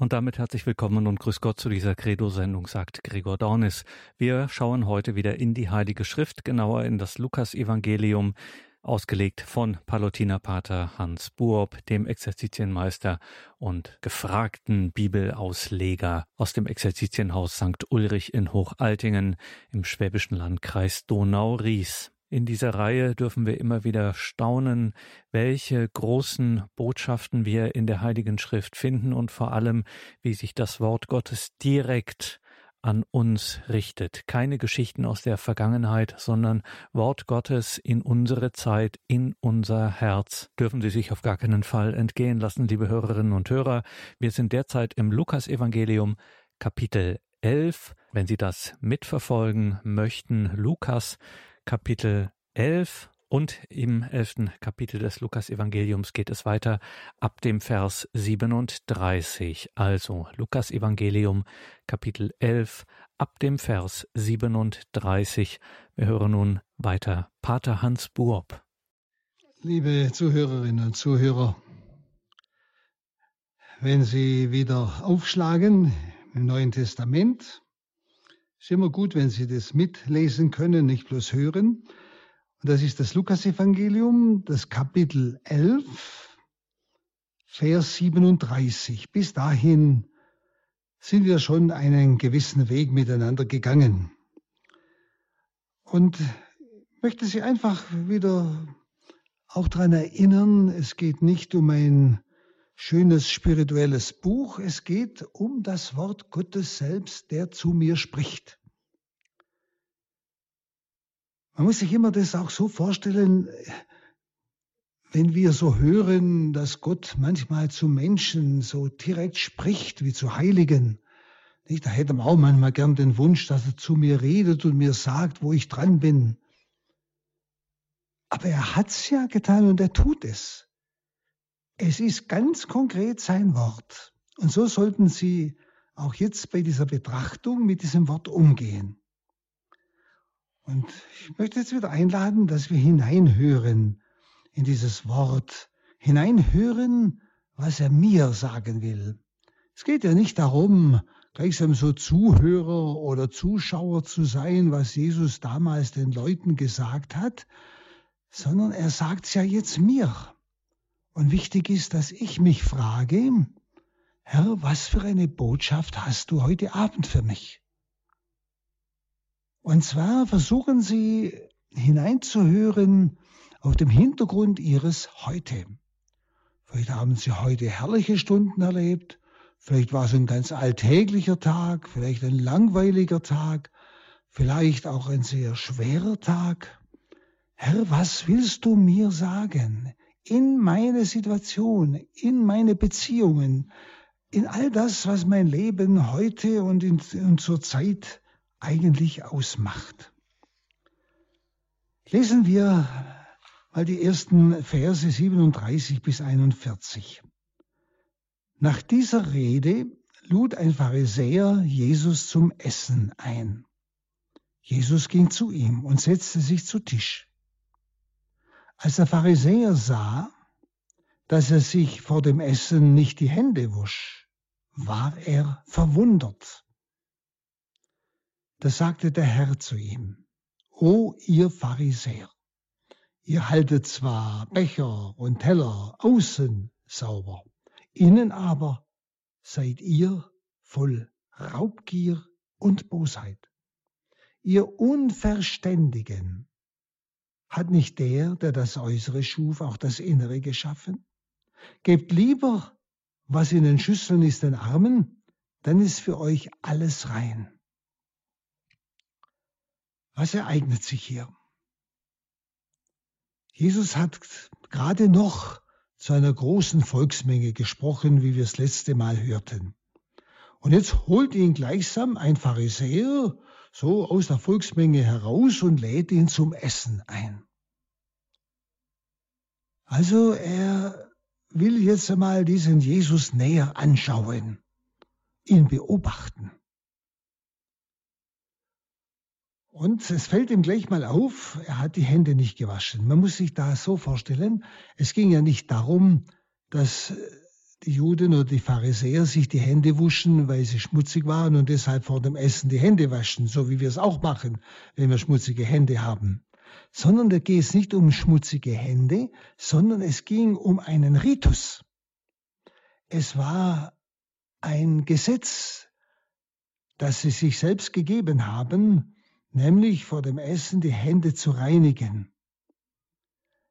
Und damit herzlich willkommen und grüß Gott zu dieser Credo-Sendung, sagt Gregor Dornis. Wir schauen heute wieder in die Heilige Schrift, genauer in das Lukas-Evangelium, ausgelegt von Palutinerpater Hans Buob, dem Exerzitienmeister und gefragten Bibelausleger aus dem Exerzitienhaus St. Ulrich in Hochaltingen im schwäbischen Landkreis Donau-Ries. In dieser Reihe dürfen wir immer wieder staunen, welche großen Botschaften wir in der Heiligen Schrift finden und vor allem, wie sich das Wort Gottes direkt an uns richtet. Keine Geschichten aus der Vergangenheit, sondern Wort Gottes in unsere Zeit, in unser Herz. Dürfen Sie sich auf gar keinen Fall entgehen lassen, liebe Hörerinnen und Hörer. Wir sind derzeit im Lukasevangelium Kapitel 11. Wenn Sie das mitverfolgen möchten, Lukas Kapitel 11 und im elften Kapitel des Lukas-Evangeliums geht es weiter ab dem Vers 37. Also Lukas-Evangelium Kapitel 11 ab dem Vers 37. Wir hören nun weiter Pater Hans Buob. Liebe Zuhörerinnen und Zuhörer, wenn Sie wieder aufschlagen im Neuen Testament, ist immer gut, wenn Sie das mitlesen können, nicht bloß hören. Und das ist das Lukasevangelium, das Kapitel 11, Vers 37. Bis dahin sind wir schon einen gewissen Weg miteinander gegangen. Und ich möchte Sie einfach wieder auch daran erinnern, es geht nicht um ein schönes spirituelles Buch. Es geht um das Wort Gottes selbst, der zu mir spricht. Man muss sich immer das auch so vorstellen, wenn wir so hören, dass Gott manchmal zu Menschen so direkt spricht wie zu Heiligen. Nicht? Da hätte man auch manchmal gern den Wunsch, dass er zu mir redet und mir sagt, wo ich dran bin. Aber er hat's ja getan und er tut es. Es ist ganz konkret sein Wort. Und so sollten Sie auch jetzt bei dieser Betrachtung mit diesem Wort umgehen. Und ich möchte jetzt wieder einladen, dass wir hineinhören in dieses Wort, hineinhören, was er mir sagen will. Es geht ja nicht darum, gleichsam so Zuhörer oder Zuschauer zu sein, was Jesus damals den Leuten gesagt hat, sondern er sagt es ja jetzt mir. Und wichtig ist, dass ich mich frage, Herr, was für eine Botschaft hast du heute Abend für mich? Und zwar versuchen Sie hineinzuhören auf dem Hintergrund Ihres Heute. Vielleicht haben Sie heute herrliche Stunden erlebt, vielleicht war es ein ganz alltäglicher Tag, vielleicht ein langweiliger Tag, vielleicht auch ein sehr schwerer Tag. Herr, was willst du mir sagen? In meine Situation, in meine Beziehungen, in all das, was mein Leben heute und, in, und zur Zeit eigentlich ausmacht. Lesen wir mal die ersten Verse 37 bis 41. Nach dieser Rede lud ein Pharisäer Jesus zum Essen ein. Jesus ging zu ihm und setzte sich zu Tisch. Als der Pharisäer sah, dass er sich vor dem Essen nicht die Hände wusch, war er verwundert. Da sagte der Herr zu ihm, O ihr Pharisäer, ihr haltet zwar Becher und Teller außen sauber, innen aber seid ihr voll Raubgier und Bosheit. Ihr Unverständigen, hat nicht der, der das Äußere schuf, auch das Innere geschaffen? Gebt lieber, was in den Schüsseln ist, den Armen, dann ist für euch alles rein. Was ereignet sich hier? Jesus hat gerade noch zu einer großen Volksmenge gesprochen, wie wir es letzte Mal hörten. Und jetzt holt ihn gleichsam ein Pharisäer so aus der Volksmenge heraus und lädt ihn zum Essen ein. Also er will jetzt einmal diesen Jesus näher anschauen, ihn beobachten. Und es fällt ihm gleich mal auf, er hat die Hände nicht gewaschen. Man muss sich da so vorstellen, es ging ja nicht darum, dass die Juden oder die Pharisäer sich die Hände wuschen, weil sie schmutzig waren und deshalb vor dem Essen die Hände waschen, so wie wir es auch machen, wenn wir schmutzige Hände haben. Sondern da geht es nicht um schmutzige Hände, sondern es ging um einen Ritus. Es war ein Gesetz, das sie sich selbst gegeben haben, nämlich vor dem Essen die Hände zu reinigen.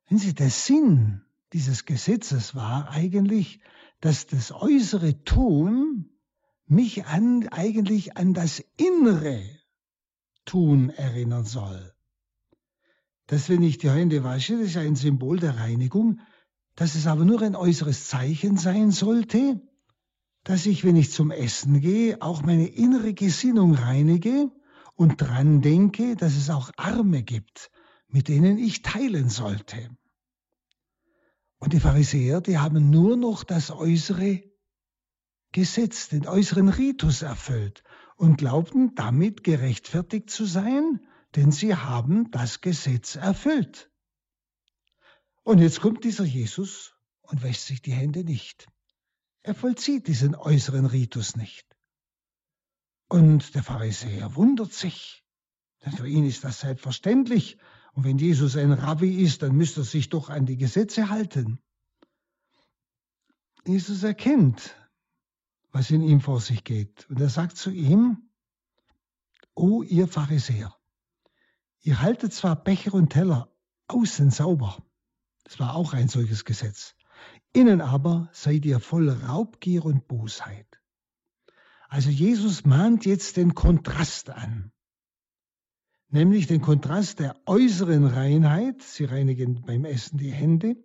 Wenn Sie, der Sinn dieses Gesetzes war eigentlich, dass das äußere Tun mich an, eigentlich an das innere Tun erinnern soll. Dass wenn ich die Hände wasche, das ist ein Symbol der Reinigung, dass es aber nur ein äußeres Zeichen sein sollte, dass ich, wenn ich zum Essen gehe, auch meine innere Gesinnung reinige und dran denke, dass es auch Arme gibt, mit denen ich teilen sollte. Und die Pharisäer, die haben nur noch das äußere Gesetz, den äußeren Ritus erfüllt und glaubten damit gerechtfertigt zu sein, denn sie haben das Gesetz erfüllt. Und jetzt kommt dieser Jesus und wäscht sich die Hände nicht. Er vollzieht diesen äußeren Ritus nicht. Und der Pharisäer wundert sich, denn für ihn ist das selbstverständlich. Und wenn Jesus ein Rabbi ist, dann müsste er sich doch an die Gesetze halten. Jesus erkennt, was in ihm vor sich geht. Und er sagt zu ihm, O ihr Pharisäer, ihr haltet zwar Becher und Teller außen sauber, das war auch ein solches Gesetz, innen aber seid ihr voll Raubgier und Bosheit. Also Jesus mahnt jetzt den Kontrast an nämlich den Kontrast der äußeren Reinheit. Sie reinigen beim Essen die Hände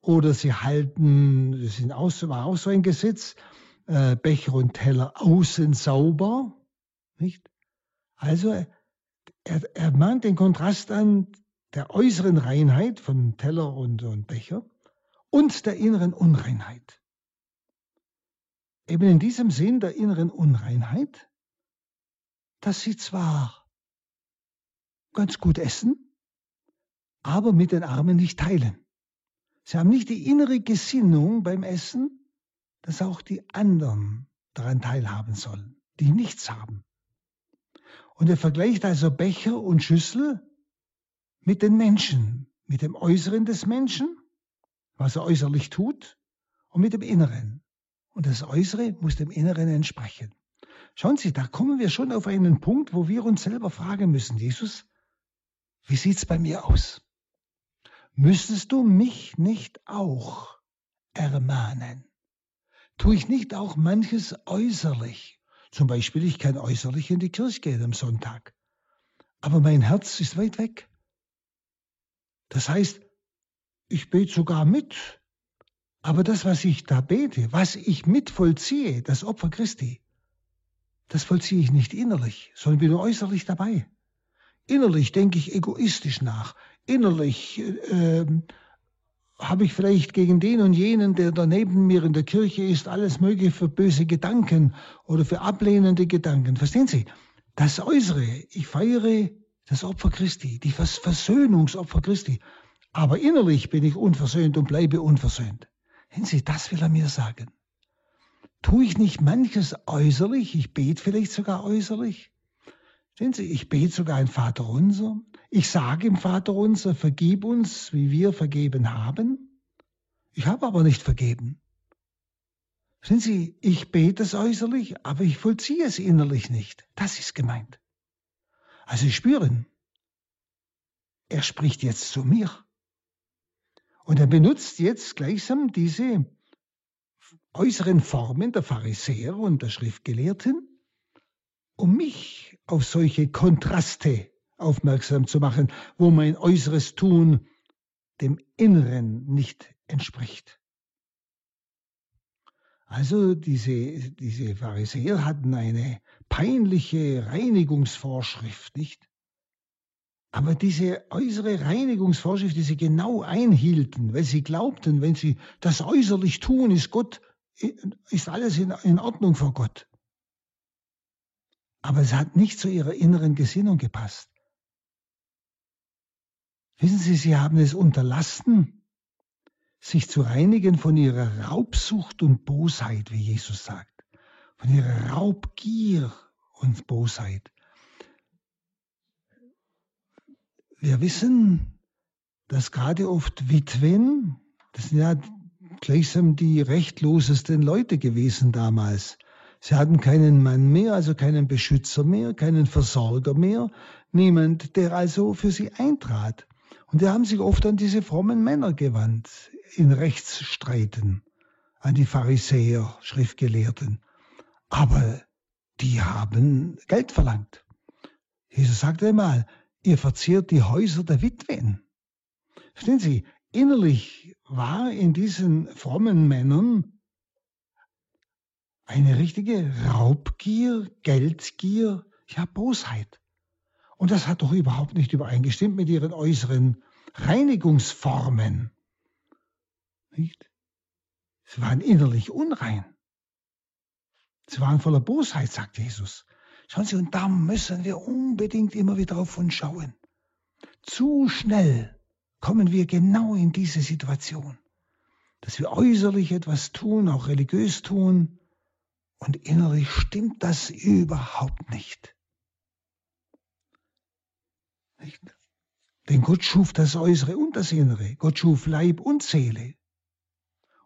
oder sie halten, das sind auch, war auch so ein Gesetz, äh, Becher und Teller außen sauber. Nicht? Also er, er mahnt den Kontrast an der äußeren Reinheit von Teller und, und Becher und der inneren Unreinheit. Eben in diesem Sinn der inneren Unreinheit, dass sie zwar ganz gut essen, aber mit den Armen nicht teilen. Sie haben nicht die innere Gesinnung beim Essen, dass auch die anderen daran teilhaben sollen, die nichts haben. Und er vergleicht also Becher und Schüssel mit den Menschen, mit dem Äußeren des Menschen, was er äußerlich tut, und mit dem Inneren. Und das Äußere muss dem Inneren entsprechen. Schauen Sie, da kommen wir schon auf einen Punkt, wo wir uns selber fragen müssen, Jesus, wie sieht's bei mir aus? Müsstest du mich nicht auch ermahnen? Tue ich nicht auch manches äußerlich? Zum Beispiel, ich kann äußerlich in die Kirche gehen am Sonntag, aber mein Herz ist weit weg. Das heißt, ich bete sogar mit, aber das, was ich da bete, was ich mit vollziehe, das Opfer Christi, das vollziehe ich nicht innerlich, sondern bin nur äußerlich dabei. Innerlich denke ich egoistisch nach. Innerlich äh, habe ich vielleicht gegen den und jenen, der da neben mir in der Kirche ist, alles Mögliche für böse Gedanken oder für ablehnende Gedanken. Verstehen Sie? Das Äußere, ich feiere das Opfer Christi, die Versöhnungsopfer Christi. Aber innerlich bin ich unversöhnt und bleibe unversöhnt. Sehen Sie, das will er mir sagen. Tue ich nicht manches äußerlich, ich bete vielleicht sogar äußerlich, Sehen Sie, ich bete sogar ein Vaterunser. Ich sage im Vaterunser, vergib uns, wie wir vergeben haben. Ich habe aber nicht vergeben. Sehen Sie, ich bete es äußerlich, aber ich vollziehe es innerlich nicht. Das ist gemeint. Also spüren, er spricht jetzt zu mir. Und er benutzt jetzt gleichsam diese äußeren Formen der Pharisäer und der Schriftgelehrten, um mich auf solche Kontraste aufmerksam zu machen, wo mein äußeres Tun dem Inneren nicht entspricht. Also diese, diese Pharisäer hatten eine peinliche Reinigungsvorschrift, nicht? Aber diese äußere Reinigungsvorschrift, die sie genau einhielten, weil sie glaubten, wenn sie das äußerlich tun, ist Gott, ist alles in, in Ordnung vor Gott. Aber es hat nicht zu ihrer inneren Gesinnung gepasst. Wissen Sie, Sie haben es unterlassen, sich zu reinigen von ihrer Raubsucht und Bosheit, wie Jesus sagt, von ihrer Raubgier und Bosheit. Wir wissen, dass gerade oft Witwen, das sind ja gleichsam die rechtlosesten Leute gewesen damals. Sie hatten keinen Mann mehr, also keinen Beschützer mehr, keinen Versorger mehr, niemand, der also für sie eintrat. Und die haben sich oft an diese frommen Männer gewandt, in Rechtsstreiten, an die Pharisäer, Schriftgelehrten. Aber die haben Geld verlangt. Jesus sagte einmal, ihr verzehrt die Häuser der Witwen. Verstehen Sie, innerlich war in diesen frommen Männern eine richtige Raubgier, Geldgier, ja Bosheit. Und das hat doch überhaupt nicht übereingestimmt mit ihren äußeren Reinigungsformen. Nicht? Sie waren innerlich unrein. Sie waren voller Bosheit, sagt Jesus. Schauen Sie, und da müssen wir unbedingt immer wieder auf uns schauen. Zu schnell kommen wir genau in diese Situation, dass wir äußerlich etwas tun, auch religiös tun, und innerlich stimmt das überhaupt nicht. Nicht? Denn Gott schuf das Äußere und das Innere. Gott schuf Leib und Seele.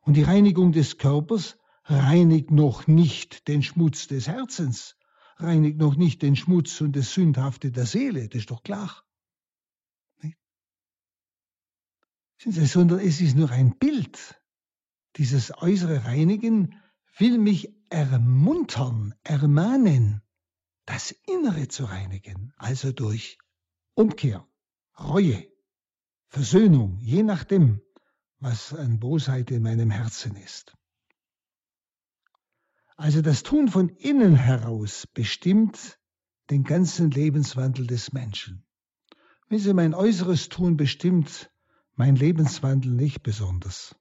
Und die Reinigung des Körpers reinigt noch nicht den Schmutz des Herzens, reinigt noch nicht den Schmutz und das Sündhafte der Seele, das ist doch klar. Sondern es ist nur ein Bild. Dieses äußere Reinigen will mich ermuntern, ermahnen, das Innere zu reinigen, also durch Umkehr, Reue, Versöhnung, je nachdem, was an Bosheit in meinem Herzen ist. Also das Tun von innen heraus bestimmt den ganzen Lebenswandel des Menschen. Wenn Sie mein äußeres Tun bestimmt mein Lebenswandel nicht besonders.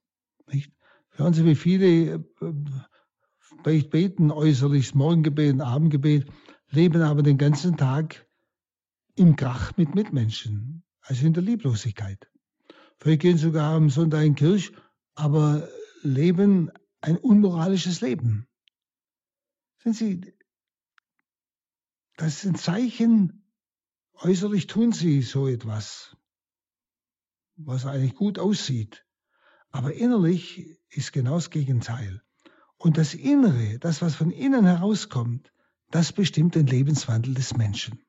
Nicht? Hören Sie, wie viele äh, beten äußerlich Morgengebet, Abendgebet, leben aber den ganzen Tag im Krach mit Mitmenschen, also in der Lieblosigkeit. Vielleicht gehen sogar am Sonntag in Kirche, aber leben ein unmoralisches Leben. Sind Sie, das sind Zeichen, äußerlich tun Sie so etwas, was eigentlich gut aussieht. Aber innerlich ist genau das Gegenteil. Und das Innere, das, was von innen herauskommt, das bestimmt den Lebenswandel des Menschen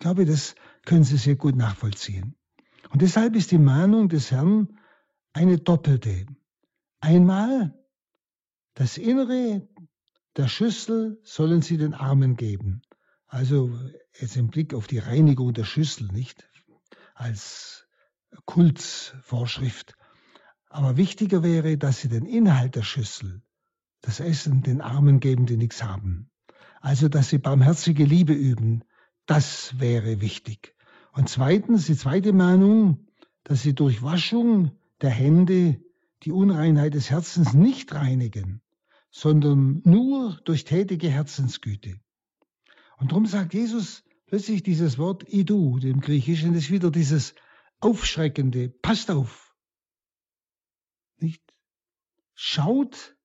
glaube, das können Sie sehr gut nachvollziehen. Und deshalb ist die Mahnung des Herrn eine doppelte. Einmal das Innere der Schüssel sollen Sie den Armen geben. Also jetzt im Blick auf die Reinigung der Schüssel, nicht als Kultsvorschrift. Aber wichtiger wäre, dass Sie den Inhalt der Schüssel, das Essen, den Armen geben, die nichts haben. Also, dass Sie barmherzige Liebe üben, das wäre wichtig. Und zweitens, die zweite Mahnung, dass sie durch Waschung der Hände die Unreinheit des Herzens nicht reinigen, sondern nur durch tätige Herzensgüte. Und darum sagt Jesus plötzlich dieses Wort Idu, dem Griechischen, ist wieder dieses aufschreckende, passt auf. Nicht? Schaut,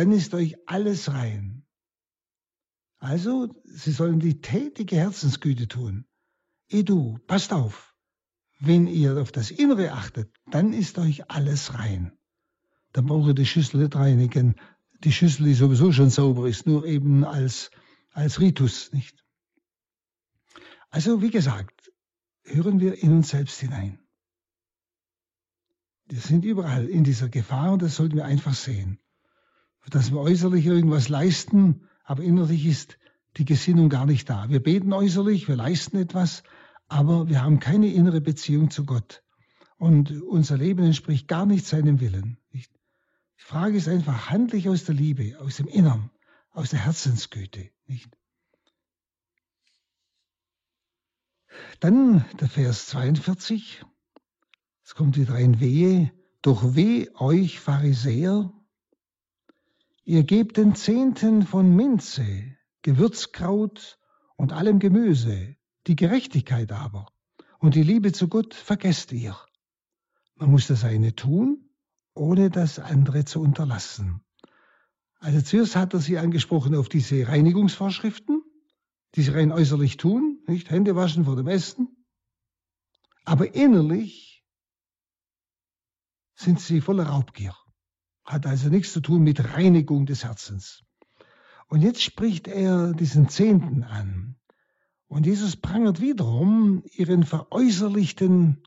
dann ist euch alles rein. Also, sie sollen die tätige Herzensgüte tun. Eh du, passt auf. Wenn ihr auf das Innere achtet, dann ist euch alles rein. Dann braucht ihr die Schüssel nicht reinigen. Die Schüssel, die sowieso schon sauber ist, nur eben als, als Ritus, nicht? Also, wie gesagt, hören wir in uns selbst hinein. Wir sind überall in dieser Gefahr und das sollten wir einfach sehen. Dass wir äußerlich irgendwas leisten, aber innerlich ist die Gesinnung gar nicht da. Wir beten äußerlich, wir leisten etwas, aber wir haben keine innere Beziehung zu Gott. Und unser Leben entspricht gar nicht seinem Willen. Die Frage ist einfach, handle ich aus der Liebe, aus dem Innern, aus der Herzensgüte. Nicht? Dann der Vers 42. Es kommt wieder ein Wehe. Doch weh euch Pharisäer, Ihr gebt den Zehnten von Minze, Gewürzkraut und allem Gemüse, die Gerechtigkeit aber und die Liebe zu Gott vergesst ihr. Man muss das eine tun, ohne das andere zu unterlassen. Also zuerst hat er sie angesprochen auf diese Reinigungsvorschriften, die sie rein äußerlich tun, nicht Hände waschen vor dem Essen. Aber innerlich sind sie voller Raubgier. Hat also nichts zu tun mit Reinigung des Herzens. Und jetzt spricht er diesen Zehnten an. Und Jesus prangert wiederum ihren veräußerlichten,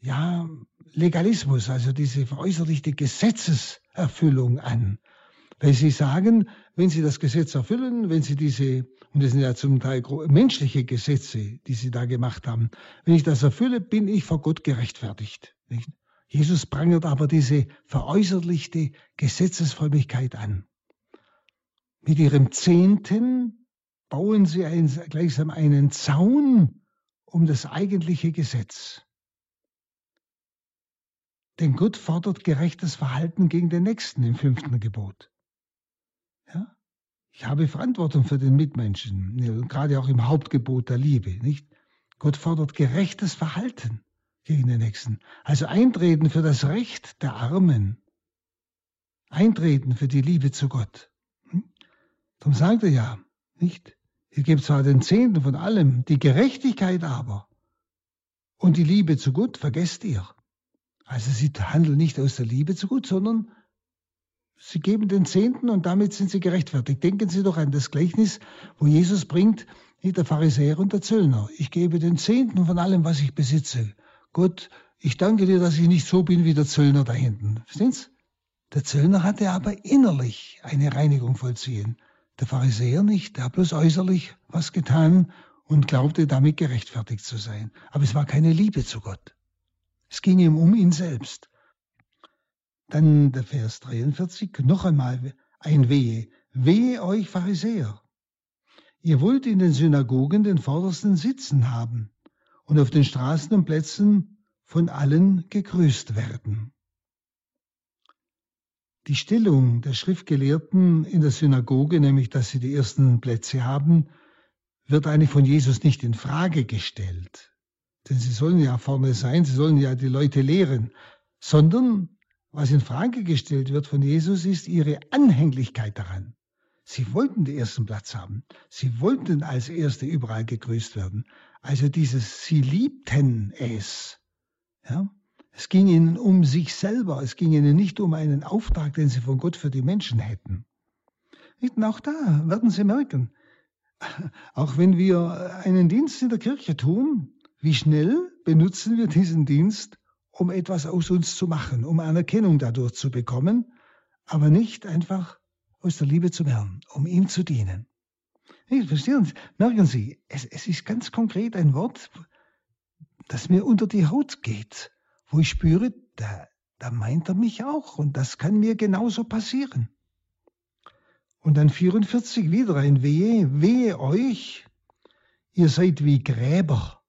ja, Legalismus, also diese veräußerlichte Gesetzeserfüllung an. Weil sie sagen, wenn sie das Gesetz erfüllen, wenn sie diese, und das sind ja zum Teil menschliche Gesetze, die sie da gemacht haben, wenn ich das erfülle, bin ich vor Gott gerechtfertigt. Nicht? Jesus prangert aber diese veräußerlichte Gesetzesfrömmigkeit an. Mit ihrem Zehnten bauen sie ein, gleichsam einen Zaun um das eigentliche Gesetz. Denn Gott fordert gerechtes Verhalten gegen den Nächsten im fünften Gebot. Ja? Ich habe Verantwortung für den Mitmenschen, gerade auch im Hauptgebot der Liebe. Nicht? Gott fordert gerechtes Verhalten gegen den Nächsten. Also eintreten für das Recht der Armen. Eintreten für die Liebe zu Gott. Hm? Darum sagt er ja, nicht? Ihr gebt zwar den Zehnten von allem, die Gerechtigkeit aber und die Liebe zu Gott vergesst ihr. Also sie handeln nicht aus der Liebe zu Gott, sondern sie geben den Zehnten und damit sind sie gerechtfertigt. Denken Sie doch an das Gleichnis, wo Jesus bringt, der Pharisäer und der Zöllner. Ich gebe den Zehnten von allem, was ich besitze. Gott, ich danke dir, dass ich nicht so bin wie der Zöllner da hinten. Verstehen Sie? Der Zöllner hatte aber innerlich eine Reinigung vollziehen. Der Pharisäer nicht, der hat bloß äußerlich was getan und glaubte damit gerechtfertigt zu sein. Aber es war keine Liebe zu Gott. Es ging ihm um ihn selbst. Dann der Vers 43, noch einmal ein Wehe. Wehe euch Pharisäer. Ihr wollt in den Synagogen den vordersten Sitzen haben und auf den Straßen und Plätzen von allen gegrüßt werden. Die Stellung der Schriftgelehrten in der Synagoge, nämlich dass sie die ersten Plätze haben, wird eigentlich von Jesus nicht in Frage gestellt denn sie sollen ja vorne sein, sie sollen ja die Leute lehren, sondern was in Frage gestellt wird von Jesus ist ihre Anhänglichkeit daran. Sie wollten den ersten Platz haben. Sie wollten als Erste überall gegrüßt werden. Also dieses, sie liebten es. Ja? Es ging ihnen um sich selber. Es ging ihnen nicht um einen Auftrag, den sie von Gott für die Menschen hätten. Und auch da werden Sie merken, auch wenn wir einen Dienst in der Kirche tun, wie schnell benutzen wir diesen Dienst, um etwas aus uns zu machen, um Anerkennung dadurch zu bekommen, aber nicht einfach aus der Liebe zum Herrn, um ihm zu dienen. Nee, verstehen Sie, merken Sie, es, es ist ganz konkret ein Wort, das mir unter die Haut geht, wo ich spüre, da, da meint er mich auch und das kann mir genauso passieren. Und dann 44 wieder ein Wehe, wehe euch, ihr seid wie Gräber,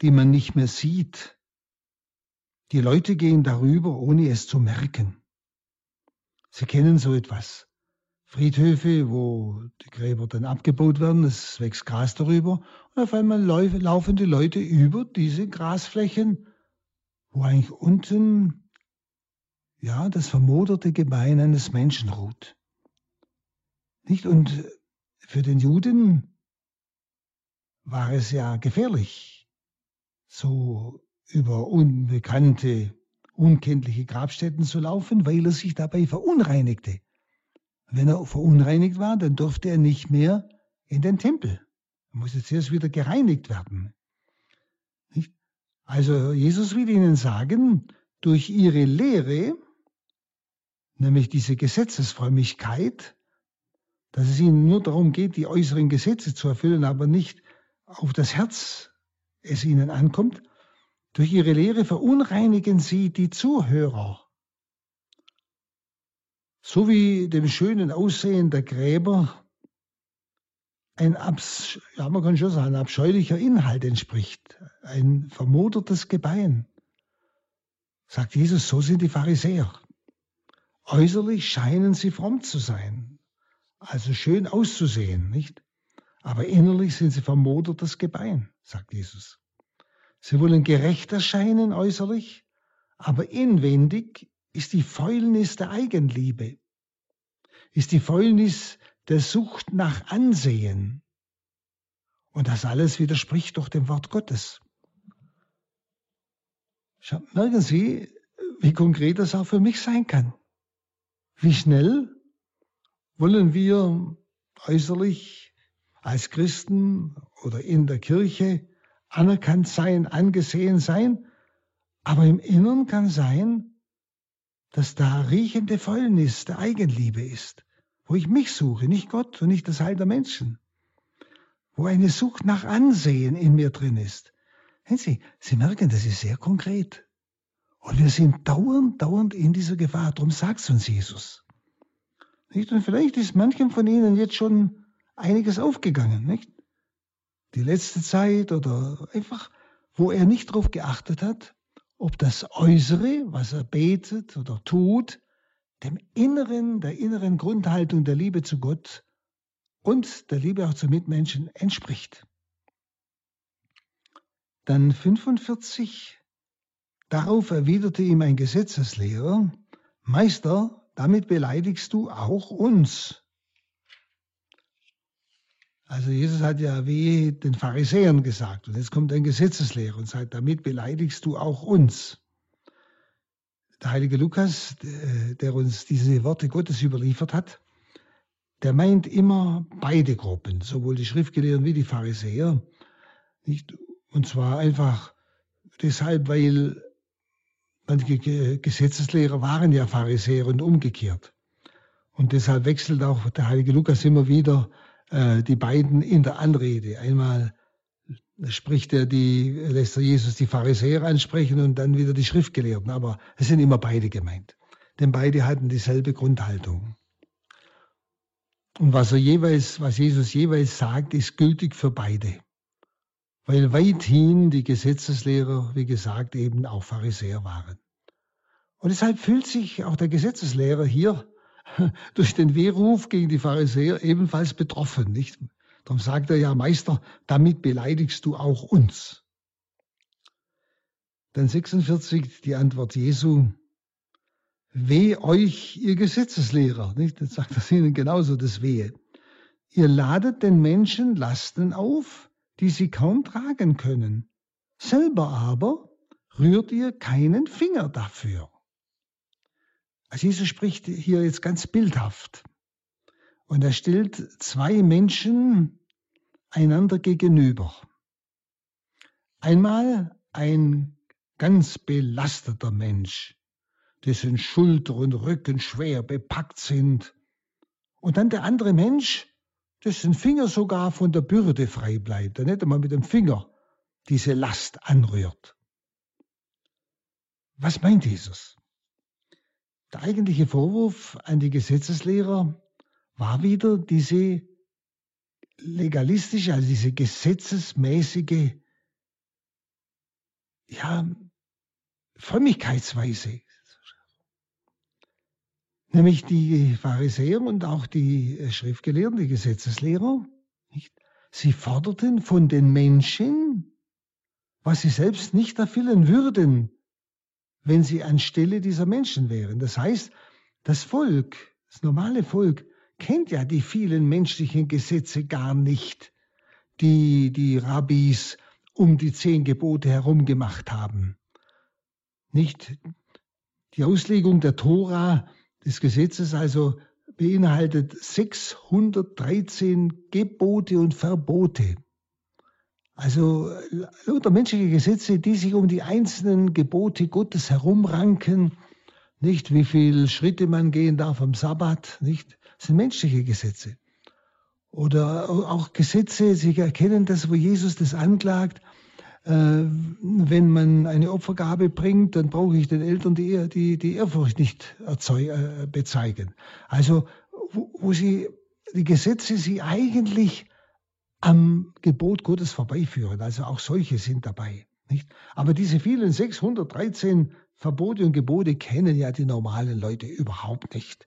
die man nicht mehr sieht. Die Leute gehen darüber, ohne es zu merken. Sie kennen so etwas. Friedhöfe, wo die Gräber dann abgebaut werden, es wächst Gras darüber und auf einmal laufen die Leute über diese Grasflächen, wo eigentlich unten ja das vermoderte Gebein eines Menschen ruht. Nicht? Und für den Juden war es ja gefährlich, so über unbekannte, unkenntliche Grabstätten zu laufen, weil er sich dabei verunreinigte. Wenn er verunreinigt war, dann durfte er nicht mehr in den Tempel. Er musste zuerst wieder gereinigt werden. Nicht? Also Jesus will ihnen sagen, durch ihre Lehre, nämlich diese Gesetzesfrömmigkeit, dass es ihnen nur darum geht, die äußeren Gesetze zu erfüllen, aber nicht auf das Herz es ihnen ankommt, durch ihre Lehre verunreinigen sie die Zuhörer. So wie dem schönen Aussehen der Gräber ein, Abs ja, man kann schon sagen, abscheulicher Inhalt entspricht, ein vermodertes Gebein. Sagt Jesus, so sind die Pharisäer. Äußerlich scheinen sie fromm zu sein, also schön auszusehen, nicht? Aber innerlich sind sie vermodertes Gebein, sagt Jesus. Sie wollen gerecht erscheinen äußerlich, aber inwendig ist die Fäulnis der Eigenliebe, ist die Fäulnis der Sucht nach Ansehen. Und das alles widerspricht doch dem Wort Gottes. Merken Sie, wie konkret das auch für mich sein kann. Wie schnell wollen wir äußerlich als Christen oder in der Kirche anerkannt sein, angesehen sein, aber im Innern kann sein, dass da riechende Fäulnis der Eigenliebe ist, wo ich mich suche, nicht Gott und nicht das Heil der Menschen, wo eine Sucht nach Ansehen in mir drin ist. Sie, Sie merken, das ist sehr konkret. Und wir sind dauernd, dauernd in dieser Gefahr. Darum sagt uns Jesus. Nicht? Und vielleicht ist manchem von Ihnen jetzt schon einiges aufgegangen. Nicht? Die letzte Zeit oder einfach, wo er nicht darauf geachtet hat, ob das Äußere, was er betet oder tut, dem Inneren, der inneren Grundhaltung der Liebe zu Gott und der Liebe auch zu Mitmenschen entspricht. Dann 45, Darauf erwiderte ihm ein Gesetzeslehrer, Meister, damit beleidigst du auch uns. Also Jesus hat ja wie den Pharisäern gesagt und jetzt kommt ein Gesetzeslehrer und sagt, damit beleidigst du auch uns. Der heilige Lukas, der uns diese Worte Gottes überliefert hat, der meint immer beide Gruppen, sowohl die Schriftgelehrten wie die Pharisäer. Und zwar einfach deshalb, weil Manche Gesetzeslehrer waren ja Pharisäer und umgekehrt. Und deshalb wechselt auch der heilige Lukas immer wieder äh, die beiden in der Anrede. Einmal spricht er die, lässt er Jesus die Pharisäer ansprechen und dann wieder die Schriftgelehrten. Aber es sind immer beide gemeint. Denn beide hatten dieselbe Grundhaltung. Und was er jeweils, was Jesus jeweils sagt, ist gültig für beide. Weil weithin die Gesetzeslehrer, wie gesagt, eben auch Pharisäer waren. Und deshalb fühlt sich auch der Gesetzeslehrer hier durch den Wehruf gegen die Pharisäer ebenfalls betroffen, nicht? Darum sagt er ja, Meister, damit beleidigst du auch uns. Dann 46, die Antwort Jesu. Weh euch, ihr Gesetzeslehrer, nicht? Jetzt sagt er ihnen genauso das Wehe. Ihr ladet den Menschen Lasten auf, die sie kaum tragen können. Selber aber rührt ihr keinen Finger dafür. Also Jesus spricht hier jetzt ganz bildhaft. Und er stellt zwei Menschen einander gegenüber. Einmal ein ganz belasteter Mensch, dessen Schulter und Rücken schwer bepackt sind. Und dann der andere Mensch, dessen Finger sogar von der Bürde frei bleibt, der nicht einmal mit dem Finger diese Last anrührt. Was meint Jesus? Der eigentliche Vorwurf an die Gesetzeslehrer war wieder diese legalistische, also diese gesetzesmäßige ja, Frömmigkeitsweise, Nämlich die Pharisäer und auch die äh, Schriftgelehrten, die Gesetzeslehrer, nicht? sie forderten von den Menschen, was sie selbst nicht erfüllen würden, wenn sie anstelle dieser Menschen wären. Das heißt, das Volk, das normale Volk, kennt ja die vielen menschlichen Gesetze gar nicht, die die Rabbis um die zehn Gebote herum gemacht haben. Nicht die Auslegung der Tora des Gesetzes also beinhaltet 613 Gebote und Verbote. Also lauter menschliche Gesetze, die sich um die einzelnen Gebote Gottes herumranken, nicht wie viele Schritte man gehen darf am Sabbat, nicht, sind menschliche Gesetze. Oder auch Gesetze, Sie erkennen das, wo Jesus das anklagt, äh, wenn man eine Opfergabe bringt, dann brauche ich den Eltern die, die, die Ehrfurcht nicht äh, bezeigen. Also wo, wo sie die Gesetze sie eigentlich am Gebot Gottes vorbeiführen. Also auch solche sind dabei. Nicht? Aber diese vielen 613 Verbote und Gebote kennen ja die normalen Leute überhaupt nicht.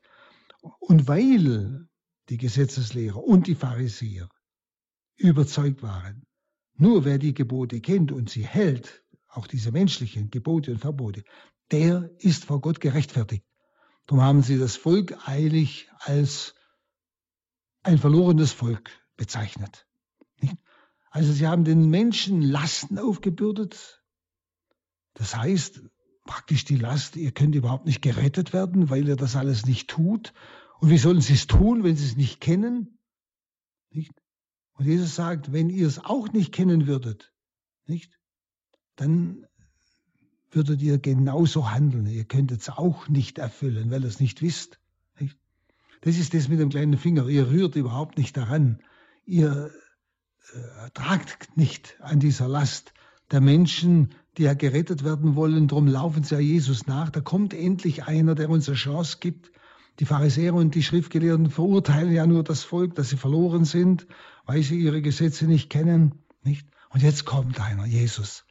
Und weil die Gesetzeslehrer und die Pharisäer überzeugt waren, nur wer die Gebote kennt und sie hält, auch diese menschlichen Gebote und Verbote, der ist vor Gott gerechtfertigt. Darum haben sie das Volk eilig als ein verlorenes Volk bezeichnet. Also sie haben den Menschen Lasten aufgebürdet. Das heißt, praktisch die Last, ihr könnt überhaupt nicht gerettet werden, weil ihr das alles nicht tut. Und wie sollen sie es tun, wenn sie es nicht kennen? Nicht? Und Jesus sagt, wenn ihr es auch nicht kennen würdet, nicht, dann würdet ihr genauso handeln. Ihr könntet es auch nicht erfüllen, weil ihr es nicht wisst. Nicht? Das ist das mit dem kleinen Finger. Ihr rührt überhaupt nicht daran. Ihr äh, tragt nicht an dieser Last der Menschen, die ja gerettet werden wollen. Darum laufen sie ja Jesus nach. Da kommt endlich einer, der uns eine Chance gibt. Die Pharisäer und die Schriftgelehrten verurteilen ja nur das Volk, dass sie verloren sind, weil sie ihre Gesetze nicht kennen. Nicht? Und jetzt kommt einer, Jesus.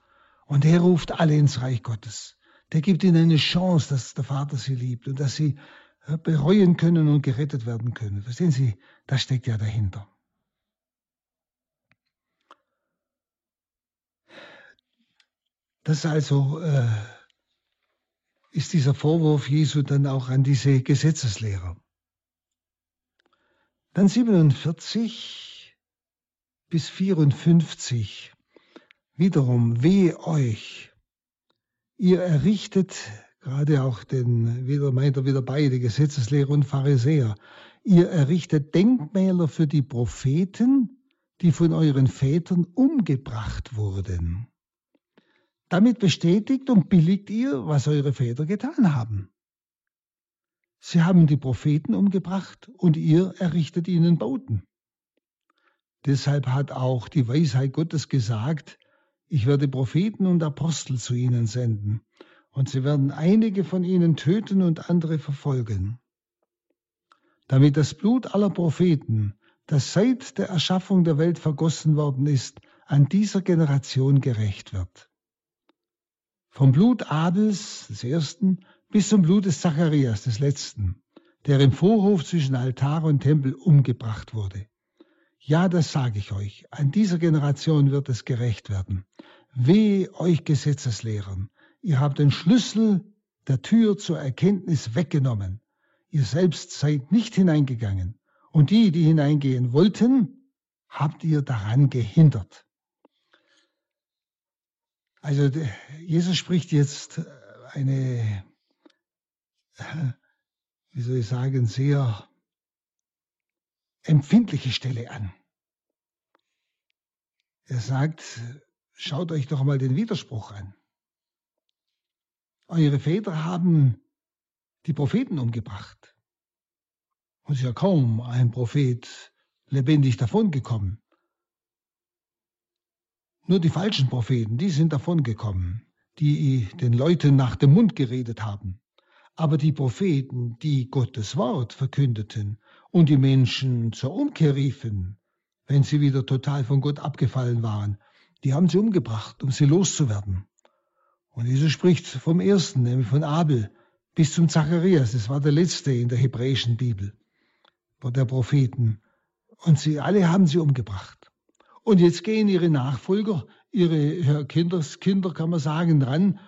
Und der ruft alle ins Reich Gottes. Der gibt ihnen eine Chance, dass der Vater sie liebt und dass sie äh, bereuen können und gerettet werden können. Verstehen Sie, das steckt ja dahinter. Das also äh, ist dieser Vorwurf Jesu dann auch an diese Gesetzeslehrer. Dann 47 bis 54. Wiederum, weh euch. Ihr errichtet, gerade auch den, wieder meint er wieder beide, Gesetzeslehrer und Pharisäer, ihr errichtet Denkmäler für die Propheten, die von euren Vätern umgebracht wurden. Damit bestätigt und billigt ihr, was eure Väter getan haben. Sie haben die Propheten umgebracht und ihr errichtet ihnen Bauten. Deshalb hat auch die Weisheit Gottes gesagt, ich werde Propheten und Apostel zu ihnen senden, und sie werden einige von ihnen töten und andere verfolgen. Damit das Blut aller Propheten, das seit der Erschaffung der Welt vergossen worden ist, an dieser Generation gerecht wird. Vom Blut Abels, des ersten, bis zum Blut des Zacharias, des letzten, der im Vorhof zwischen Altar und Tempel umgebracht wurde. Ja, das sage ich euch, an dieser Generation wird es gerecht werden. Weh euch Gesetzeslehrern, ihr habt den Schlüssel der Tür zur Erkenntnis weggenommen. Ihr selbst seid nicht hineingegangen. Und die, die hineingehen wollten, habt ihr daran gehindert. Also Jesus spricht jetzt äh, eine, wie soll ich sagen, sehr empfindliche Stelle an. Er sagt, schaut euch doch mal den Widerspruch an. Eure Väter haben die Propheten umgebracht. Und es ist ja kaum ein Prophet lebendig davongekommen. Nur die falschen Propheten, die sind davongekommen, die den Leuten nach dem Mund geredet haben. Aber die Propheten, die Gottes Wort verkündeten und die Menschen zur Umkehr riefen, wenn sie wieder total von Gott abgefallen waren, die haben sie umgebracht, um sie loszuwerden. Und Jesus spricht vom ersten, nämlich von Abel, bis zum Zacharias. Das war der letzte in der hebräischen Bibel, der Propheten. Und sie alle haben sie umgebracht. Und jetzt gehen ihre Nachfolger, ihre Kinderskinder, kann man sagen, ran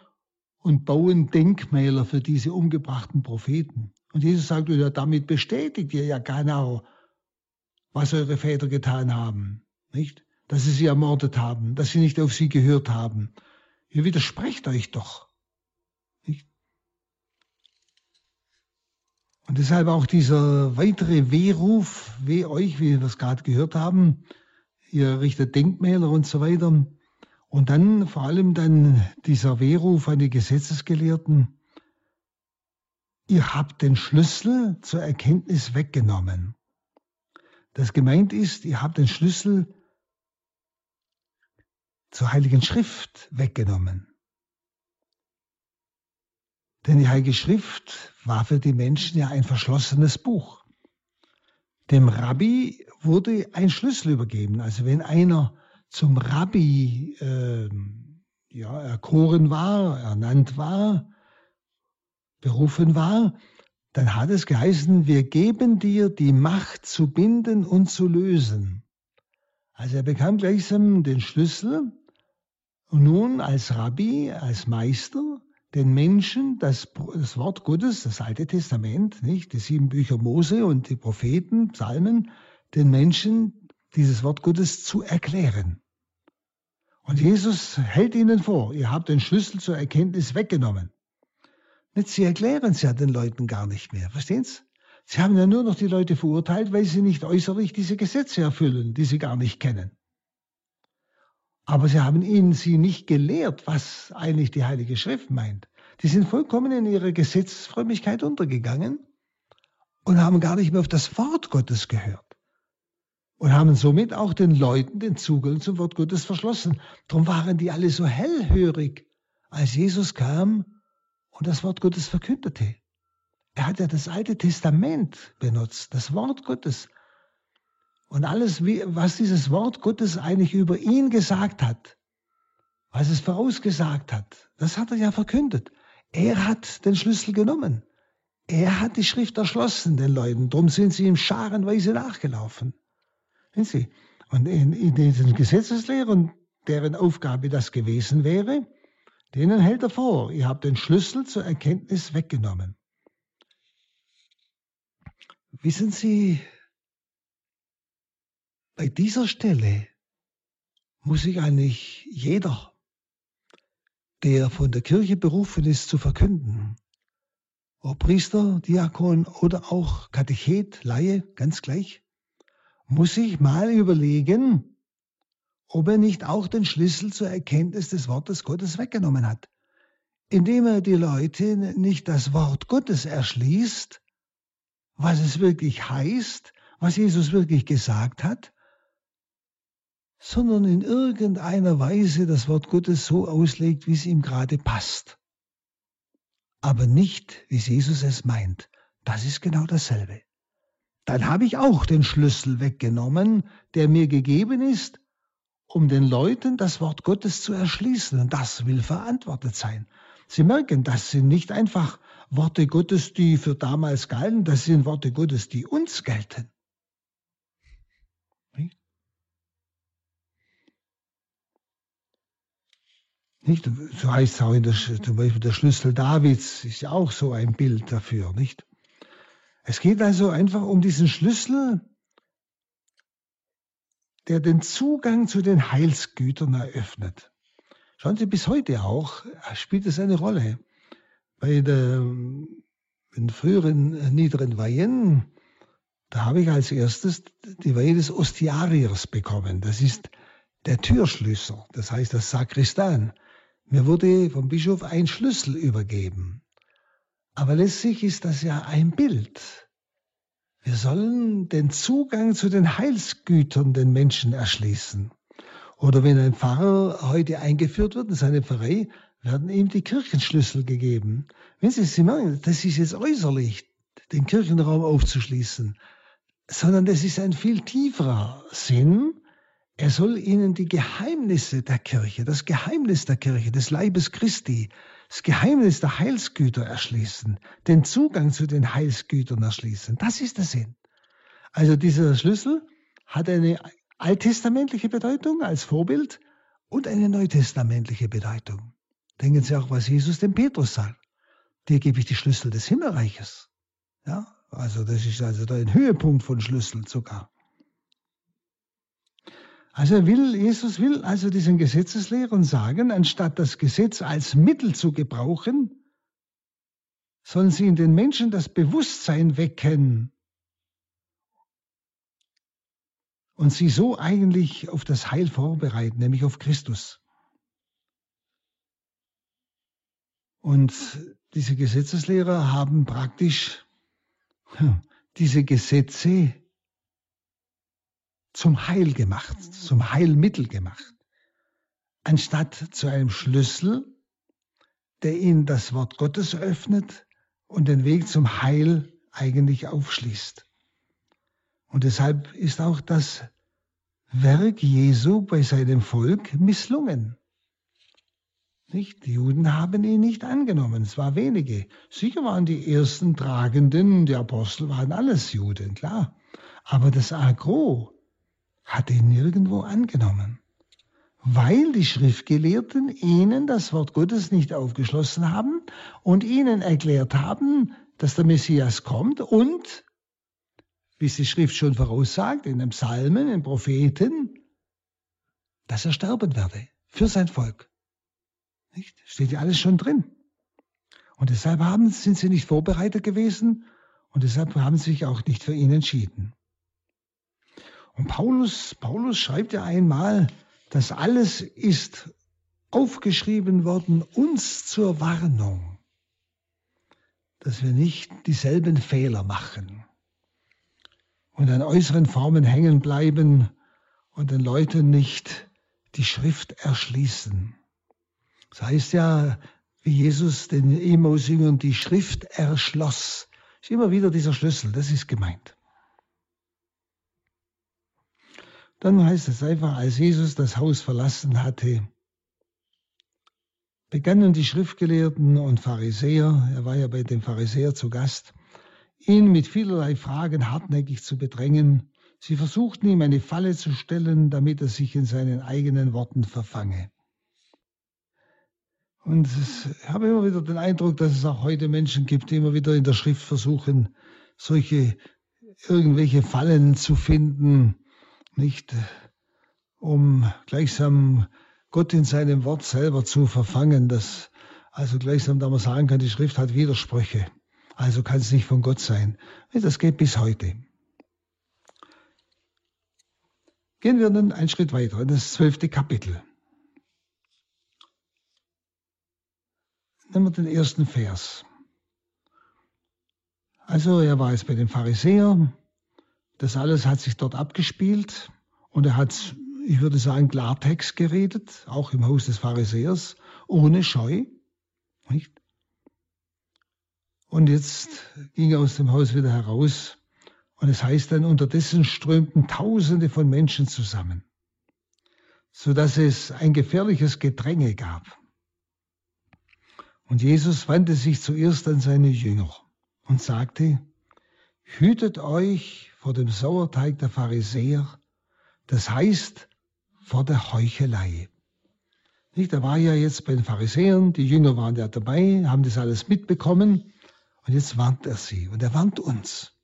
und bauen Denkmäler für diese umgebrachten Propheten. Und Jesus sagt, ja, damit bestätigt ihr ja genau, was eure Väter getan haben, nicht? Dass sie sie ermordet haben, dass sie nicht auf sie gehört haben. Ihr widersprecht euch doch, nicht? Und deshalb auch dieser weitere Wehruf, weh euch, wie wir das gerade gehört haben, ihr errichtet Denkmäler und so weiter. Und dann vor allem dann dieser Wehruf an die Gesetzesgelehrten. Ihr habt den Schlüssel zur Erkenntnis weggenommen. Das gemeint ist, ihr habt den Schlüssel zur Heiligen Schrift weggenommen. Denn die Heilige Schrift war für die Menschen ja ein verschlossenes Buch. Dem Rabbi wurde ein Schlüssel übergeben. Also wenn einer zum Rabbi äh, ja, erkoren war, ernannt war, berufen war, dann hat es geheißen, wir geben dir die Macht zu binden und zu lösen. Also er bekam gleichsam den Schlüssel und nun als Rabbi, als Meister, den Menschen das, das Wort Gottes, das Alte Testament, nicht, die sieben Bücher Mose und die Propheten, Psalmen, den Menschen dieses Wort Gottes zu erklären. Und Jesus hält ihnen vor, ihr habt den Schlüssel zur Erkenntnis weggenommen. Nicht, sie erklären es ja den Leuten gar nicht mehr, verstehen Sie? Sie haben ja nur noch die Leute verurteilt, weil sie nicht äußerlich diese Gesetze erfüllen, die sie gar nicht kennen. Aber sie haben ihnen sie nicht gelehrt, was eigentlich die Heilige Schrift meint. Die sind vollkommen in ihrer Gesetzfrömmigkeit untergegangen und haben gar nicht mehr auf das Wort Gottes gehört. Und haben somit auch den Leuten den Zugang zum Wort Gottes verschlossen. Darum waren die alle so hellhörig, als Jesus kam und das Wort Gottes verkündete. Er hat ja das Alte Testament benutzt, das Wort Gottes. Und alles, was dieses Wort Gottes eigentlich über ihn gesagt hat, was es vorausgesagt hat, das hat er ja verkündet. Er hat den Schlüssel genommen. Er hat die Schrift erschlossen den Leuten. Darum sind sie ihm scharenweise nachgelaufen. Sie? Und in, in diesen Gesetzeslehrern, deren Aufgabe das gewesen wäre, denen hält er vor, ihr habt den Schlüssel zur Erkenntnis weggenommen. Wissen Sie, bei dieser Stelle muss sich eigentlich jeder, der von der Kirche berufen ist, zu verkünden, ob Priester, Diakon oder auch Katechet, Laie, ganz gleich, muss sich mal überlegen, ob er nicht auch den Schlüssel zur Erkenntnis des Wortes Gottes weggenommen hat, indem er die Leute nicht das Wort Gottes erschließt, was es wirklich heißt, was Jesus wirklich gesagt hat, sondern in irgendeiner Weise das Wort Gottes so auslegt, wie es ihm gerade passt. Aber nicht, wie Jesus es meint. Das ist genau dasselbe. Dann habe ich auch den Schlüssel weggenommen, der mir gegeben ist, um den Leuten das Wort Gottes zu erschließen. Und das will verantwortet sein. Sie merken, das sind nicht einfach Worte Gottes, die für damals galten, das sind Worte Gottes, die uns gelten. Nicht? So heißt es auch in der, zum Beispiel der Schlüssel Davids ist ja auch so ein Bild dafür, nicht? Es geht also einfach um diesen Schlüssel, der den Zugang zu den Heilsgütern eröffnet. Schauen Sie, bis heute auch spielt es eine Rolle. Bei der, den früheren niederen Weihen, da habe ich als erstes die Weihe des Ostiariers bekommen. Das ist der Türschlüssel, das heißt das Sakristan. Mir wurde vom Bischof ein Schlüssel übergeben. Aber letztlich ist das ja ein Bild. Wir sollen den Zugang zu den Heilsgütern den Menschen erschließen. Oder wenn ein Pfarrer heute eingeführt wird in seine Pfarrei, werden ihm die Kirchenschlüssel gegeben. Wenn Sie, Sie merken, das ist jetzt äußerlich, den Kirchenraum aufzuschließen, sondern das ist ein viel tieferer Sinn, er soll ihnen die Geheimnisse der Kirche, das Geheimnis der Kirche, des Leibes Christi, das Geheimnis der Heilsgüter erschließen, den Zugang zu den Heilsgütern erschließen. Das ist der Sinn. Also dieser Schlüssel hat eine alttestamentliche Bedeutung als Vorbild und eine neutestamentliche Bedeutung. Denken Sie auch, was Jesus dem Petrus sagt. Dir gebe ich die Schlüssel des Himmelreiches. Ja, also das ist also ein Höhepunkt von Schlüsseln sogar. Also will, Jesus will also diesen Gesetzeslehrern sagen, anstatt das Gesetz als Mittel zu gebrauchen, sollen sie in den Menschen das Bewusstsein wecken und sie so eigentlich auf das Heil vorbereiten, nämlich auf Christus. Und diese Gesetzeslehrer haben praktisch diese Gesetze zum Heil gemacht, zum Heilmittel gemacht, anstatt zu einem Schlüssel, der ihnen das Wort Gottes öffnet und den Weg zum Heil eigentlich aufschließt. Und deshalb ist auch das Werk Jesu bei seinem Volk misslungen. Nicht? Die Juden haben ihn nicht angenommen, es war wenige. Sicher waren die ersten Tragenden, die Apostel waren alles Juden, klar. Aber das Agro, hat ihn nirgendwo angenommen. weil die Schriftgelehrten ihnen das Wort Gottes nicht aufgeschlossen haben und ihnen erklärt haben, dass der Messias kommt und, wie es die Schrift schon voraussagt, in den Psalmen, in den Propheten, dass er sterben werde für sein Volk. Nicht? Steht ja alles schon drin. Und deshalb haben, sind sie nicht vorbereitet gewesen und deshalb haben sie sich auch nicht für ihn entschieden. Und Paulus, Paulus schreibt ja einmal, das alles ist aufgeschrieben worden, uns zur Warnung, dass wir nicht dieselben Fehler machen und an äußeren Formen hängen bleiben und den Leuten nicht die Schrift erschließen. Das heißt ja, wie Jesus den Emaus-Jüngern die Schrift erschloss. Ist immer wieder dieser Schlüssel, das ist gemeint. Dann heißt es einfach, als Jesus das Haus verlassen hatte, begannen die Schriftgelehrten und Pharisäer, er war ja bei den Pharisäern zu Gast, ihn mit vielerlei Fragen hartnäckig zu bedrängen. Sie versuchten ihm eine Falle zu stellen, damit er sich in seinen eigenen Worten verfange. Und ich habe immer wieder den Eindruck, dass es auch heute Menschen gibt, die immer wieder in der Schrift versuchen, solche irgendwelche Fallen zu finden, nicht um gleichsam Gott in seinem Wort selber zu verfangen, dass also gleichsam da man sagen kann, die Schrift hat Widersprüche, also kann es nicht von Gott sein. Das geht bis heute. Gehen wir nun einen Schritt weiter in das zwölfte Kapitel. Nehmen wir den ersten Vers. Also er war jetzt bei den Pharisäern, das alles hat sich dort abgespielt und er hat, ich würde sagen, Klartext geredet, auch im Haus des Pharisäers, ohne Scheu. Nicht? Und jetzt ging er aus dem Haus wieder heraus und es heißt dann, unterdessen strömten Tausende von Menschen zusammen, sodass es ein gefährliches Gedränge gab. Und Jesus wandte sich zuerst an seine Jünger und sagte, Hütet euch vor dem Sauerteig der Pharisäer, das heißt vor der Heuchelei. Nicht, er war ja jetzt bei den Pharisäern, die Jünger waren ja dabei, haben das alles mitbekommen und jetzt warnt er sie und er warnt uns.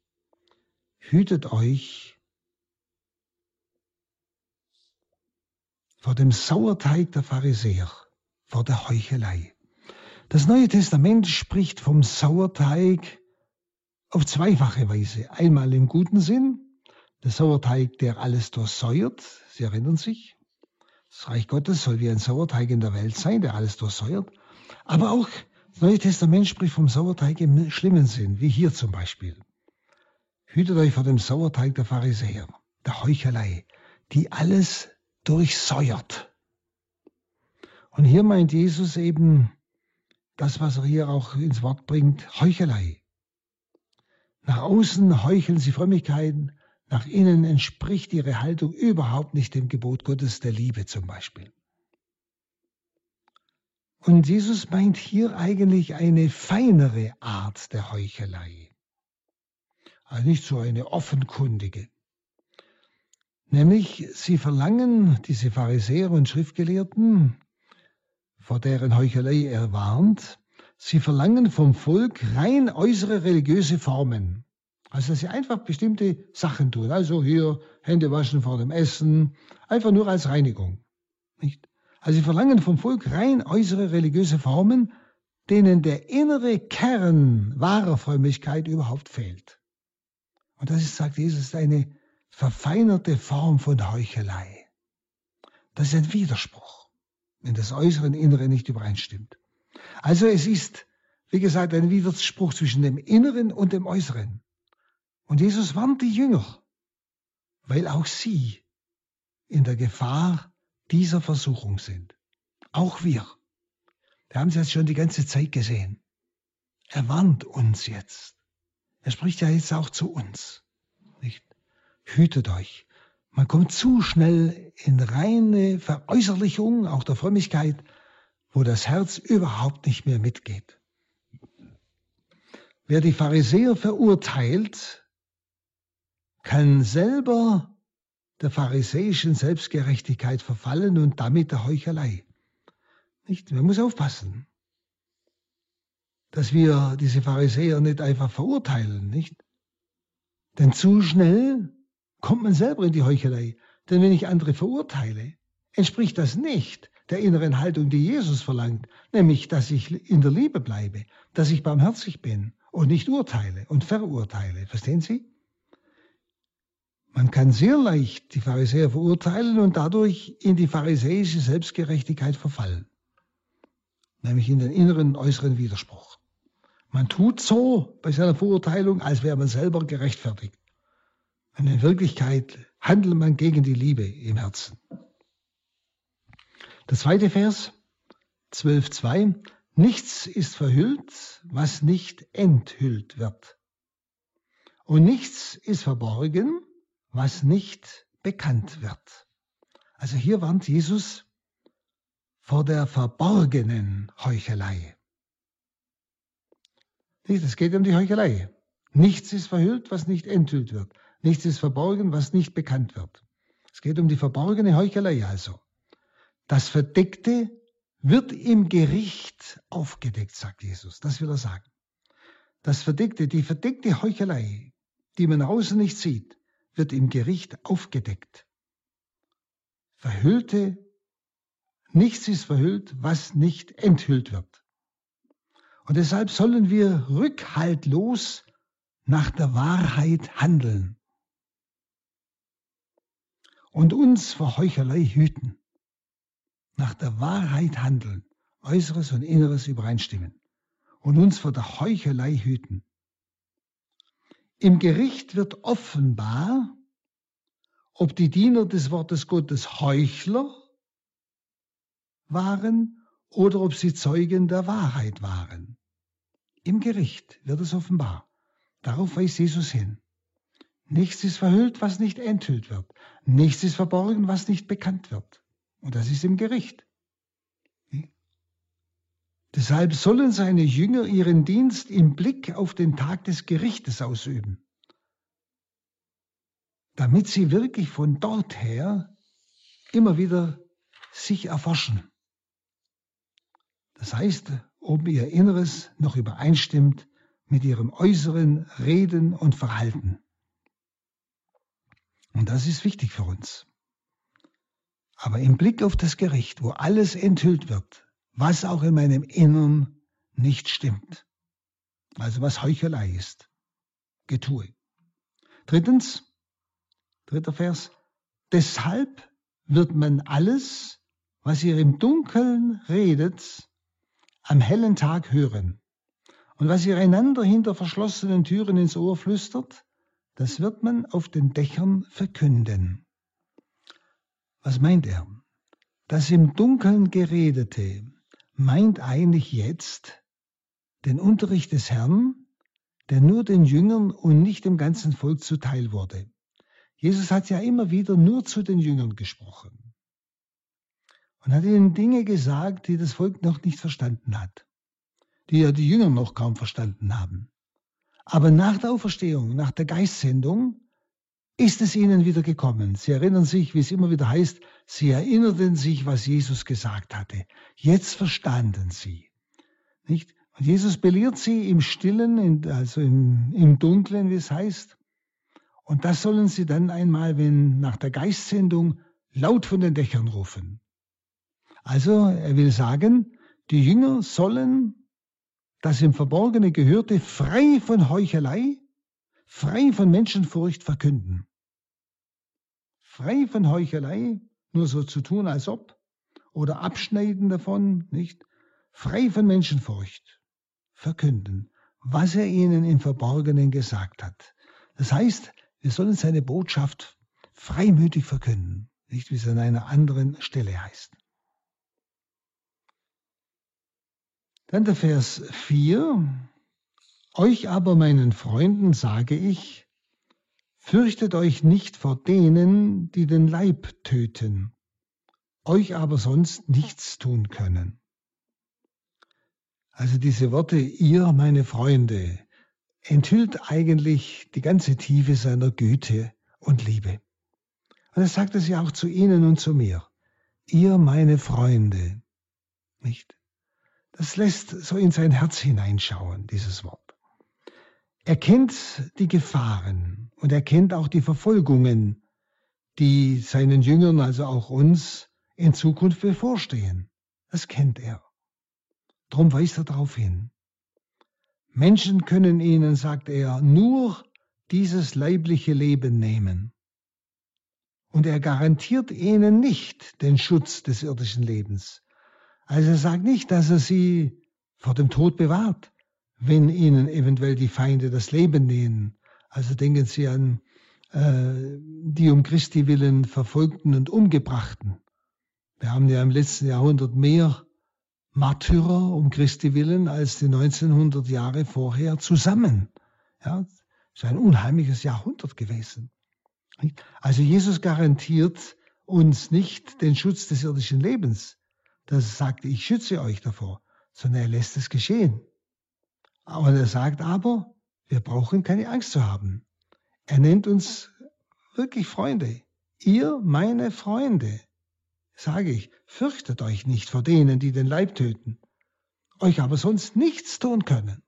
Hütet euch vor dem Sauerteig der Pharisäer, vor der Heuchelei. Das Neue Testament spricht vom Sauerteig auf zweifache Weise. Einmal im guten Sinn, der Sauerteig, der alles durchsäuert. Sie erinnern sich, das Reich Gottes soll wie ein Sauerteig in der Welt sein, der alles durchsäuert. Aber auch das Neue Testament spricht vom Sauerteig im schlimmen Sinn, wie hier zum Beispiel. Hütet euch vor dem Sauerteig der Pharisäer, der Heuchelei, die alles durchsäuert. Und hier meint Jesus eben das, was er hier auch ins Wort bringt, Heuchelei. Nach außen heucheln sie Frömmigkeiten, nach innen entspricht ihre Haltung überhaupt nicht dem Gebot Gottes der Liebe zum Beispiel. Und Jesus meint hier eigentlich eine feinere Art der Heuchelei. Also nicht so eine offenkundige. Nämlich, sie verlangen, diese Pharisäer und Schriftgelehrten, vor deren Heuchelei er warnt, Sie verlangen vom Volk rein äußere religiöse Formen. Also dass sie einfach bestimmte Sachen tun. Also hier Hände waschen vor dem Essen, einfach nur als Reinigung. Nicht? Also sie verlangen vom Volk rein äußere religiöse Formen, denen der innere Kern wahrer Frömmigkeit überhaupt fehlt. Und das ist, sagt Jesus, eine verfeinerte Form von Heuchelei. Das ist ein Widerspruch, wenn das Äußere und Innere nicht übereinstimmt. Also es ist, wie gesagt, ein Widerspruch zwischen dem Inneren und dem Äußeren. Und Jesus warnt die Jünger, weil auch sie in der Gefahr dieser Versuchung sind. Auch wir. Wir haben es jetzt schon die ganze Zeit gesehen. Er warnt uns jetzt. Er spricht ja jetzt auch zu uns. Nicht? Hütet euch. Man kommt zu schnell in reine Veräußerlichung, auch der Frömmigkeit, wo das Herz überhaupt nicht mehr mitgeht. Wer die Pharisäer verurteilt, kann selber der pharisäischen Selbstgerechtigkeit verfallen und damit der Heuchelei. Nicht? Man muss aufpassen, dass wir diese Pharisäer nicht einfach verurteilen, nicht? Denn zu schnell kommt man selber in die Heuchelei. Denn wenn ich andere verurteile, entspricht das nicht der inneren Haltung, die Jesus verlangt, nämlich, dass ich in der Liebe bleibe, dass ich barmherzig bin und nicht urteile und verurteile. Verstehen Sie? Man kann sehr leicht die Pharisäer verurteilen und dadurch in die pharisäische Selbstgerechtigkeit verfallen, nämlich in den inneren äußeren Widerspruch. Man tut so bei seiner Verurteilung, als wäre man selber gerechtfertigt. Und in Wirklichkeit handelt man gegen die Liebe im Herzen. Der zweite Vers, 12.2. Nichts ist verhüllt, was nicht enthüllt wird. Und nichts ist verborgen, was nicht bekannt wird. Also hier warnt Jesus vor der verborgenen Heuchelei. Es geht um die Heuchelei. Nichts ist verhüllt, was nicht enthüllt wird. Nichts ist verborgen, was nicht bekannt wird. Es geht um die verborgene Heuchelei also. Das Verdeckte wird im Gericht aufgedeckt, sagt Jesus. Das will er sagen. Das Verdeckte, die verdeckte Heuchelei, die man außen nicht sieht, wird im Gericht aufgedeckt. Verhüllte, nichts ist verhüllt, was nicht enthüllt wird. Und deshalb sollen wir rückhaltlos nach der Wahrheit handeln und uns vor Heuchelei hüten nach der Wahrheit handeln, Äußeres und Inneres übereinstimmen und uns vor der Heuchelei hüten. Im Gericht wird offenbar, ob die Diener des Wortes Gottes Heuchler waren oder ob sie Zeugen der Wahrheit waren. Im Gericht wird es offenbar. Darauf weist Jesus hin. Nichts ist verhüllt, was nicht enthüllt wird. Nichts ist verborgen, was nicht bekannt wird. Und das ist im Gericht. Deshalb sollen seine Jünger ihren Dienst im Blick auf den Tag des Gerichtes ausüben, damit sie wirklich von dort her immer wieder sich erforschen. Das heißt, ob ihr Inneres noch übereinstimmt mit ihrem äußeren Reden und Verhalten. Und das ist wichtig für uns. Aber im Blick auf das Gericht, wo alles enthüllt wird, was auch in meinem Innern nicht stimmt, also was Heuchelei ist, Getue. Drittens, dritter Vers, deshalb wird man alles, was ihr im Dunkeln redet, am hellen Tag hören. Und was ihr einander hinter verschlossenen Türen ins Ohr flüstert, das wird man auf den Dächern verkünden. Was meint er? Das im Dunkeln geredete meint eigentlich jetzt den Unterricht des Herrn, der nur den Jüngern und nicht dem ganzen Volk zuteil wurde. Jesus hat ja immer wieder nur zu den Jüngern gesprochen und hat ihnen Dinge gesagt, die das Volk noch nicht verstanden hat, die ja die Jünger noch kaum verstanden haben. Aber nach der Auferstehung, nach der Geistsendung, ist es ihnen wieder gekommen. Sie erinnern sich, wie es immer wieder heißt, sie erinnerten sich, was Jesus gesagt hatte. Jetzt verstanden sie. Nicht? Und Jesus belehrt sie im Stillen, also im, im Dunklen, wie es heißt. Und das sollen sie dann einmal, wenn nach der Geistsendung, laut von den Dächern rufen. Also er will sagen, die Jünger sollen das im Verborgene Gehörte frei von Heuchelei, frei von Menschenfurcht verkünden frei von Heuchelei, nur so zu tun, als ob, oder abschneiden davon, nicht, frei von Menschenfurcht, verkünden, was er ihnen im Verborgenen gesagt hat. Das heißt, wir sollen seine Botschaft freimütig verkünden, nicht wie es an einer anderen Stelle heißt. Dann der Vers 4. Euch aber, meinen Freunden, sage ich, Fürchtet euch nicht vor denen, die den Leib töten, euch aber sonst nichts tun können. Also diese Worte, ihr, meine Freunde, enthüllt eigentlich die ganze Tiefe seiner Güte und Liebe. Und er sagte sie auch zu ihnen und zu mir. Ihr meine Freunde. Nicht? Das lässt so in sein Herz hineinschauen, dieses Wort. Er kennt die Gefahren und er kennt auch die Verfolgungen, die seinen Jüngern, also auch uns, in Zukunft bevorstehen. Das kennt er. Darum weist er darauf hin. Menschen können ihnen, sagt er, nur dieses leibliche Leben nehmen. Und er garantiert ihnen nicht den Schutz des irdischen Lebens. Also er sagt nicht, dass er sie vor dem Tod bewahrt, wenn ihnen eventuell die Feinde das Leben nehmen. Also denken Sie an äh, die um Christi willen Verfolgten und Umgebrachten. Wir haben ja im letzten Jahrhundert mehr Märtyrer um Christi willen als die 1900 Jahre vorher zusammen. Ja, ist ein unheimliches Jahrhundert gewesen. Also Jesus garantiert uns nicht den Schutz des irdischen Lebens, dass er sagt, ich schütze euch davor, sondern er lässt es geschehen. Aber er sagt aber, wir brauchen keine Angst zu haben. Er nennt uns wirklich Freunde. Ihr meine Freunde. Sage ich, fürchtet euch nicht vor denen, die den Leib töten, euch aber sonst nichts tun können.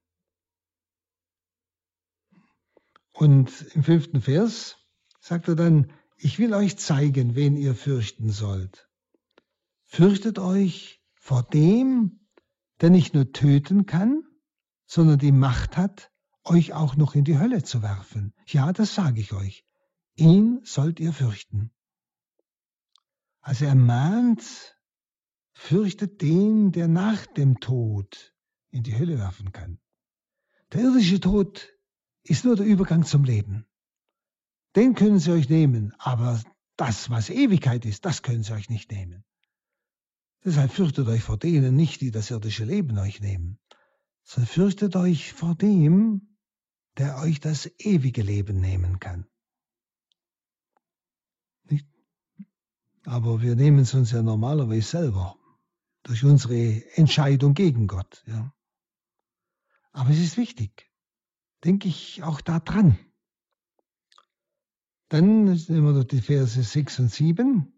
Und im fünften Vers sagt er dann, ich will euch zeigen, wen ihr fürchten sollt. Fürchtet euch vor dem, der nicht nur töten kann, sondern die Macht hat, euch auch noch in die Hölle zu werfen. Ja, das sage ich euch. Ihn sollt ihr fürchten. Also er mahnt, fürchtet den, der nach dem Tod in die Hölle werfen kann. Der irdische Tod ist nur der Übergang zum Leben. Den können sie euch nehmen, aber das, was Ewigkeit ist, das können sie euch nicht nehmen. Deshalb fürchtet euch vor denen nicht, die das irdische Leben euch nehmen, sondern fürchtet euch vor dem, der euch das ewige Leben nehmen kann. Nicht? Aber wir nehmen es uns ja normalerweise selber durch unsere Entscheidung gegen Gott. Ja. Aber es ist wichtig, denke ich auch da dran. Dann nehmen wir die Verse 6 und 7.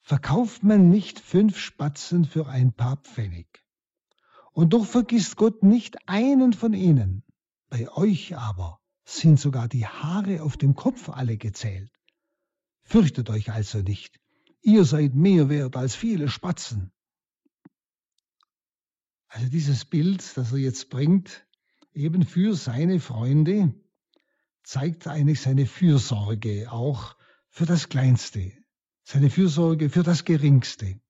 Verkauft man nicht fünf Spatzen für ein paar Pfennig. Und doch vergisst Gott nicht einen von ihnen. Bei euch aber sind sogar die Haare auf dem Kopf alle gezählt. Fürchtet euch also nicht. Ihr seid mehr wert als viele Spatzen. Also dieses Bild, das er jetzt bringt, eben für seine Freunde, zeigt eigentlich seine Fürsorge auch für das Kleinste, seine Fürsorge für das Geringste.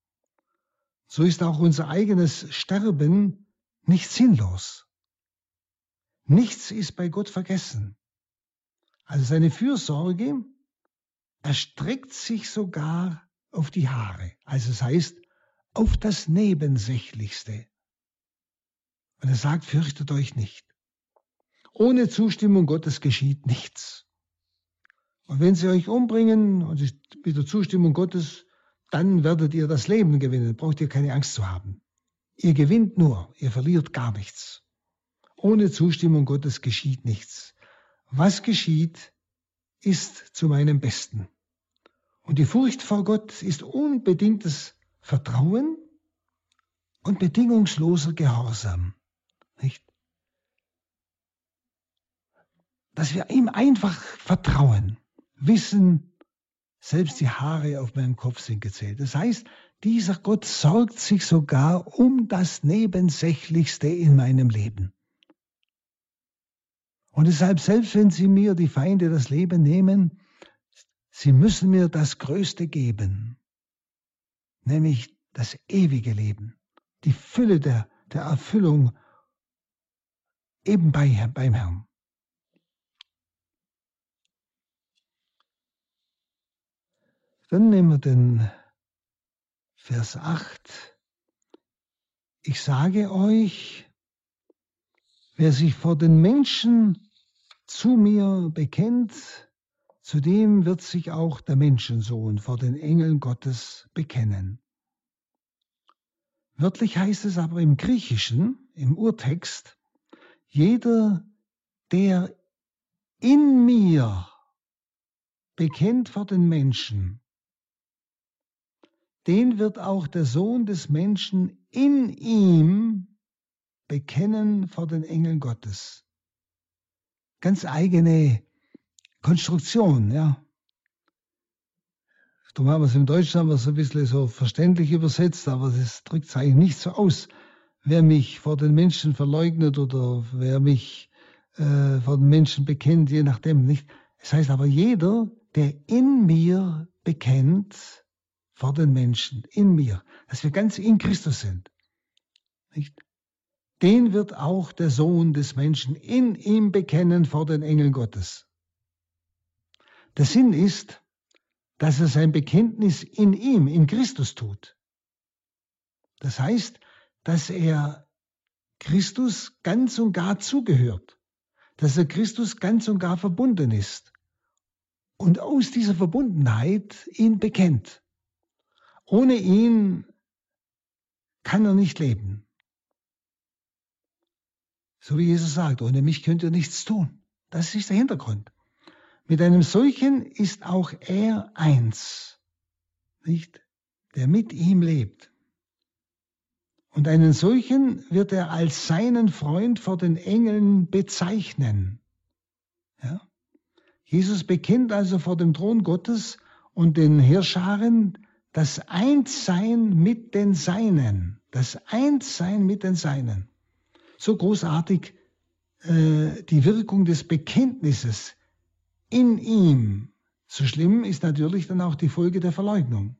So ist auch unser eigenes Sterben nicht sinnlos. Nichts ist bei Gott vergessen. Also seine Fürsorge erstreckt sich sogar auf die Haare. Also es heißt, auf das Nebensächlichste. Und er sagt, fürchtet euch nicht. Ohne Zustimmung Gottes geschieht nichts. Und wenn sie euch umbringen und mit der Zustimmung Gottes, dann werdet ihr das Leben gewinnen. Braucht ihr keine Angst zu haben. Ihr gewinnt nur, ihr verliert gar nichts. Ohne Zustimmung Gottes geschieht nichts. Was geschieht, ist zu meinem Besten. Und die Furcht vor Gott ist unbedingtes Vertrauen und bedingungsloser Gehorsam. Nicht? Dass wir ihm einfach vertrauen, wissen, selbst die Haare auf meinem Kopf sind gezählt. Das heißt, dieser Gott sorgt sich sogar um das Nebensächlichste in meinem Leben. Und deshalb, selbst wenn sie mir, die Feinde, das Leben nehmen, sie müssen mir das Größte geben, nämlich das ewige Leben, die Fülle der, der Erfüllung eben bei, beim Herrn. Dann nehmen wir den Vers 8. Ich sage euch, wer sich vor den Menschen zu mir bekennt, zu dem wird sich auch der Menschensohn vor den Engeln Gottes bekennen. Wörtlich heißt es aber im Griechischen, im Urtext, jeder, der in mir bekennt vor den Menschen, den wird auch der Sohn des Menschen in ihm bekennen vor den Engeln Gottes. Ganz eigene Konstruktion, ja. Darum haben wir es im Deutschen haben wir es ein bisschen so verständlich übersetzt, aber das drückt es eigentlich nicht so aus. Wer mich vor den Menschen verleugnet oder wer mich äh, vor den Menschen bekennt, je nachdem nicht. Es heißt aber jeder, der in mir bekennt vor den Menschen, in mir, dass wir ganz in Christus sind. Nicht? Den wird auch der Sohn des Menschen in ihm bekennen vor den Engeln Gottes. Der Sinn ist, dass er sein Bekenntnis in ihm, in Christus tut. Das heißt, dass er Christus ganz und gar zugehört, dass er Christus ganz und gar verbunden ist und aus dieser Verbundenheit ihn bekennt. Ohne ihn kann er nicht leben. So wie Jesus sagt, ohne mich könnt ihr nichts tun. Das ist der Hintergrund. Mit einem solchen ist auch er eins, nicht? Der mit ihm lebt. Und einen solchen wird er als seinen Freund vor den Engeln bezeichnen. Ja? Jesus bekennt also vor dem Thron Gottes und den Herrscharen das Einssein mit den Seinen. Das Einssein mit den Seinen. So großartig äh, die Wirkung des Bekenntnisses in ihm. So schlimm ist natürlich dann auch die Folge der Verleugnung.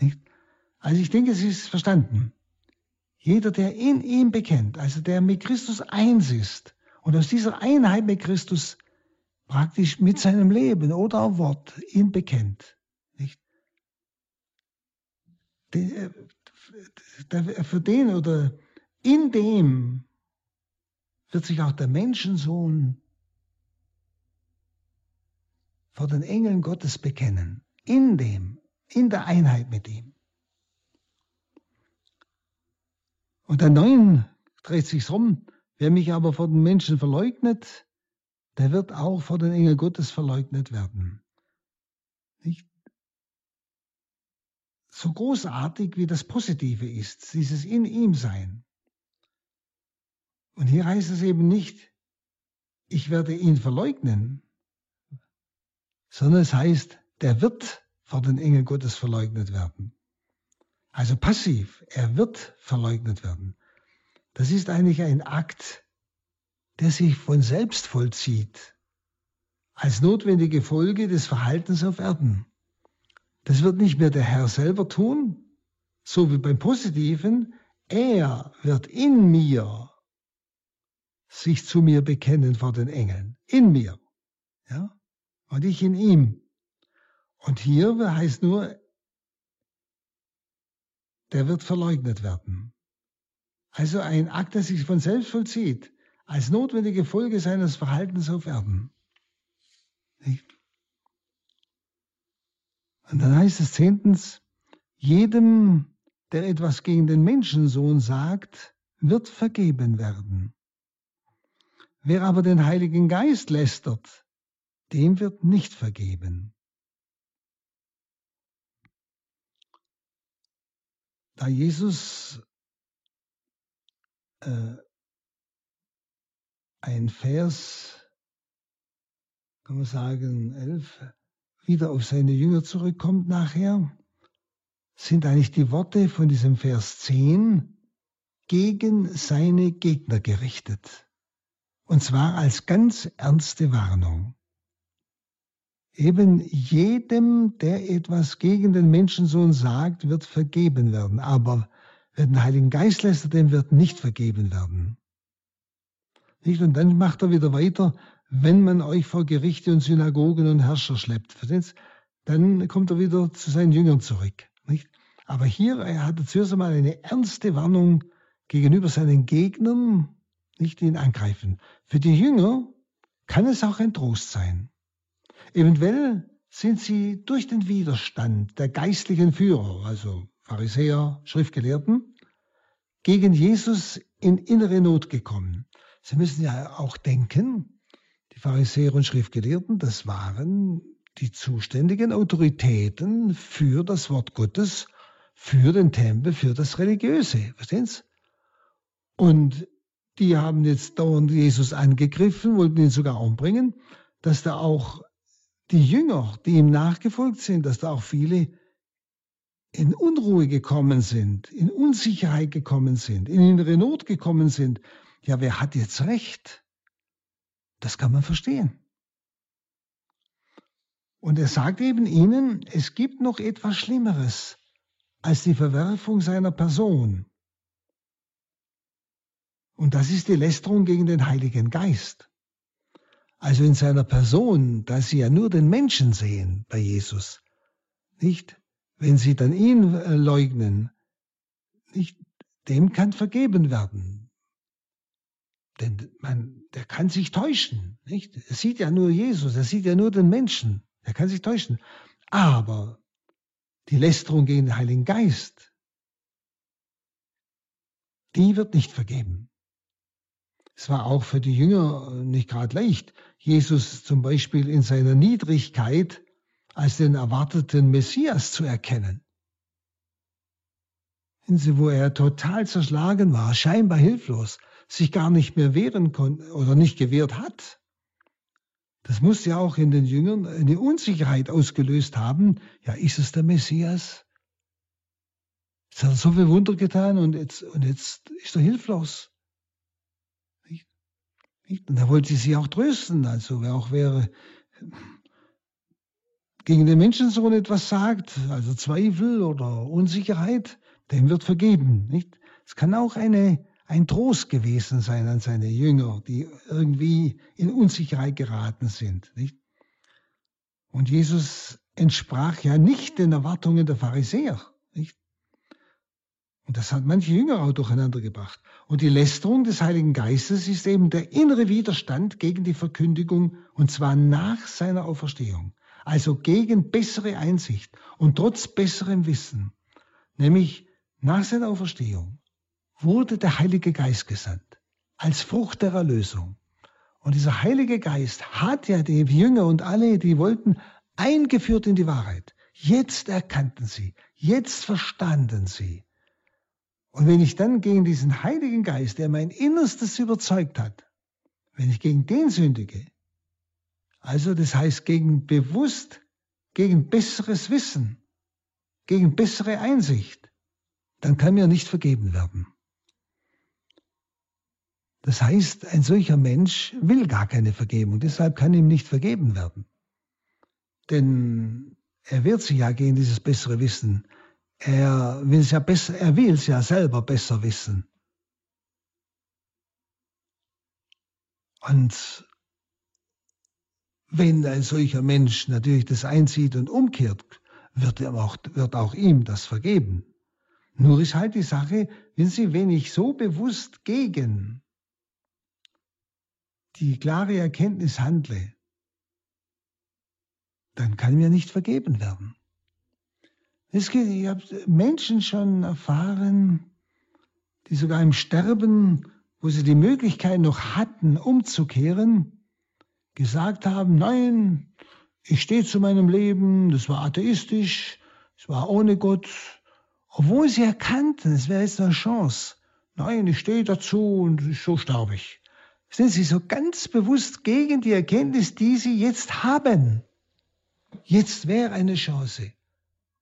Nicht? Also ich denke, es ist verstanden. Jeder, der in ihm bekennt, also der mit Christus eins ist und aus dieser Einheit mit Christus praktisch mit seinem Leben oder Wort ihn bekennt. Für den oder in dem wird sich auch der Menschensohn vor den Engeln Gottes bekennen. In dem, in der Einheit mit ihm. Und der Neun dreht sich rum. Wer mich aber vor den Menschen verleugnet, der wird auch vor den Engeln Gottes verleugnet werden. Nicht? So großartig wie das Positive ist, dieses in ihm sein. Und hier heißt es eben nicht, ich werde ihn verleugnen, sondern es heißt, der wird vor den Engeln Gottes verleugnet werden. Also passiv, er wird verleugnet werden. Das ist eigentlich ein Akt, der sich von selbst vollzieht, als notwendige Folge des Verhaltens auf Erden. Das wird nicht mehr der Herr selber tun, so wie beim Positiven, er wird in mir sich zu mir bekennen vor den Engeln, in mir. Ja? und ich in ihm. Und hier heißt nur, der wird verleugnet werden. Also ein Akt, der sich von selbst vollzieht, als notwendige Folge seines Verhaltens auf Erden. Nicht? Und dann heißt es zehntens, jedem, der etwas gegen den Menschensohn sagt, wird vergeben werden. Wer aber den Heiligen Geist lästert, dem wird nicht vergeben. Da Jesus äh, ein Vers, kann man sagen, elf, wieder auf seine Jünger zurückkommt nachher, sind eigentlich die Worte von diesem Vers 10 gegen seine Gegner gerichtet. Und zwar als ganz ernste Warnung eben jedem, der etwas gegen den Menschensohn sagt, wird vergeben werden. Aber wer den Heiligen Geist lässt, dem wird nicht vergeben werden. Nicht? Und dann macht er wieder weiter, wenn man euch vor Gerichte und Synagogen und Herrscher schleppt. Dann kommt er wieder zu seinen Jüngern zurück. Nicht? Aber hier er hat er zuerst einmal eine ernste Warnung gegenüber seinen Gegnern, nicht ihn angreifen. Für die Jünger kann es auch ein Trost sein. Eventuell sind sie durch den Widerstand der geistlichen Führer, also Pharisäer, Schriftgelehrten, gegen Jesus in innere Not gekommen. Sie müssen ja auch denken, die Pharisäer und Schriftgelehrten, das waren die zuständigen Autoritäten für das Wort Gottes, für den Tempel, für das Religiöse. Verstehen Sie? Und die haben jetzt dauernd Jesus angegriffen, wollten ihn sogar umbringen, dass da auch die Jünger, die ihm nachgefolgt sind, dass da auch viele in Unruhe gekommen sind, in Unsicherheit gekommen sind, in innere Not gekommen sind. Ja, wer hat jetzt recht? Das kann man verstehen. Und er sagt eben ihnen, es gibt noch etwas Schlimmeres als die Verwerfung seiner Person. Und das ist die Lästerung gegen den Heiligen Geist. Also in seiner Person, da sie ja nur den Menschen sehen bei Jesus, nicht? Wenn sie dann ihn äh, leugnen, nicht? Dem kann vergeben werden. Denn man, der kann sich täuschen, nicht? Er sieht ja nur Jesus, er sieht ja nur den Menschen. Er kann sich täuschen. Aber die Lästerung gegen den Heiligen Geist, die wird nicht vergeben. Es war auch für die Jünger nicht gerade leicht, Jesus zum Beispiel in seiner Niedrigkeit als den erwarteten Messias zu erkennen. Wo er total zerschlagen war, scheinbar hilflos, sich gar nicht mehr wehren konnte oder nicht gewehrt hat. Das muss ja auch in den Jüngern eine Unsicherheit ausgelöst haben. Ja, ist es der Messias? Jetzt hat er so viel Wunder getan und jetzt, und jetzt ist er hilflos. Und er wollte sie auch trösten. Also wer auch wäre gegen den Menschensohn etwas sagt, also Zweifel oder Unsicherheit, dem wird vergeben. Nicht? Es kann auch eine ein Trost gewesen sein an seine Jünger, die irgendwie in Unsicherheit geraten sind. Nicht? Und Jesus entsprach ja nicht den Erwartungen der Pharisäer. Nicht? Und das hat manche Jünger auch durcheinander gebracht. Und die Lästerung des Heiligen Geistes ist eben der innere Widerstand gegen die Verkündigung, und zwar nach seiner Auferstehung. Also gegen bessere Einsicht und trotz besserem Wissen, nämlich nach seiner Auferstehung wurde der Heilige Geist gesandt als Frucht der Erlösung. Und dieser Heilige Geist hat ja die Jünger und alle, die wollten, eingeführt in die Wahrheit. Jetzt erkannten sie, jetzt verstanden sie. Und wenn ich dann gegen diesen Heiligen Geist, der mein Innerstes überzeugt hat, wenn ich gegen den sündige, also das heißt gegen bewusst, gegen besseres Wissen, gegen bessere Einsicht, dann kann mir nicht vergeben werden. Das heißt, ein solcher Mensch will gar keine Vergebung, deshalb kann ihm nicht vergeben werden. Denn er wehrt sich ja gegen dieses bessere Wissen. Er will es ja besser, er will es ja selber besser wissen. Und wenn ein solcher Mensch natürlich das einsieht und umkehrt, wird, auch, wird auch ihm das vergeben. Nur ist halt die Sache, wenn Sie, wenn ich so bewusst gegen die klare Erkenntnis handle, dann kann mir nicht vergeben werden. Es geht, ich habe Menschen schon erfahren, die sogar im Sterben, wo sie die Möglichkeit noch hatten, umzukehren, gesagt haben, nein, ich stehe zu meinem Leben, das war atheistisch, es war ohne Gott, obwohl sie erkannten, es wäre jetzt eine Chance. Nein, ich stehe dazu und so sterbe ich sind sie so ganz bewusst gegen die Erkenntnis, die sie jetzt haben. Jetzt wäre eine Chance.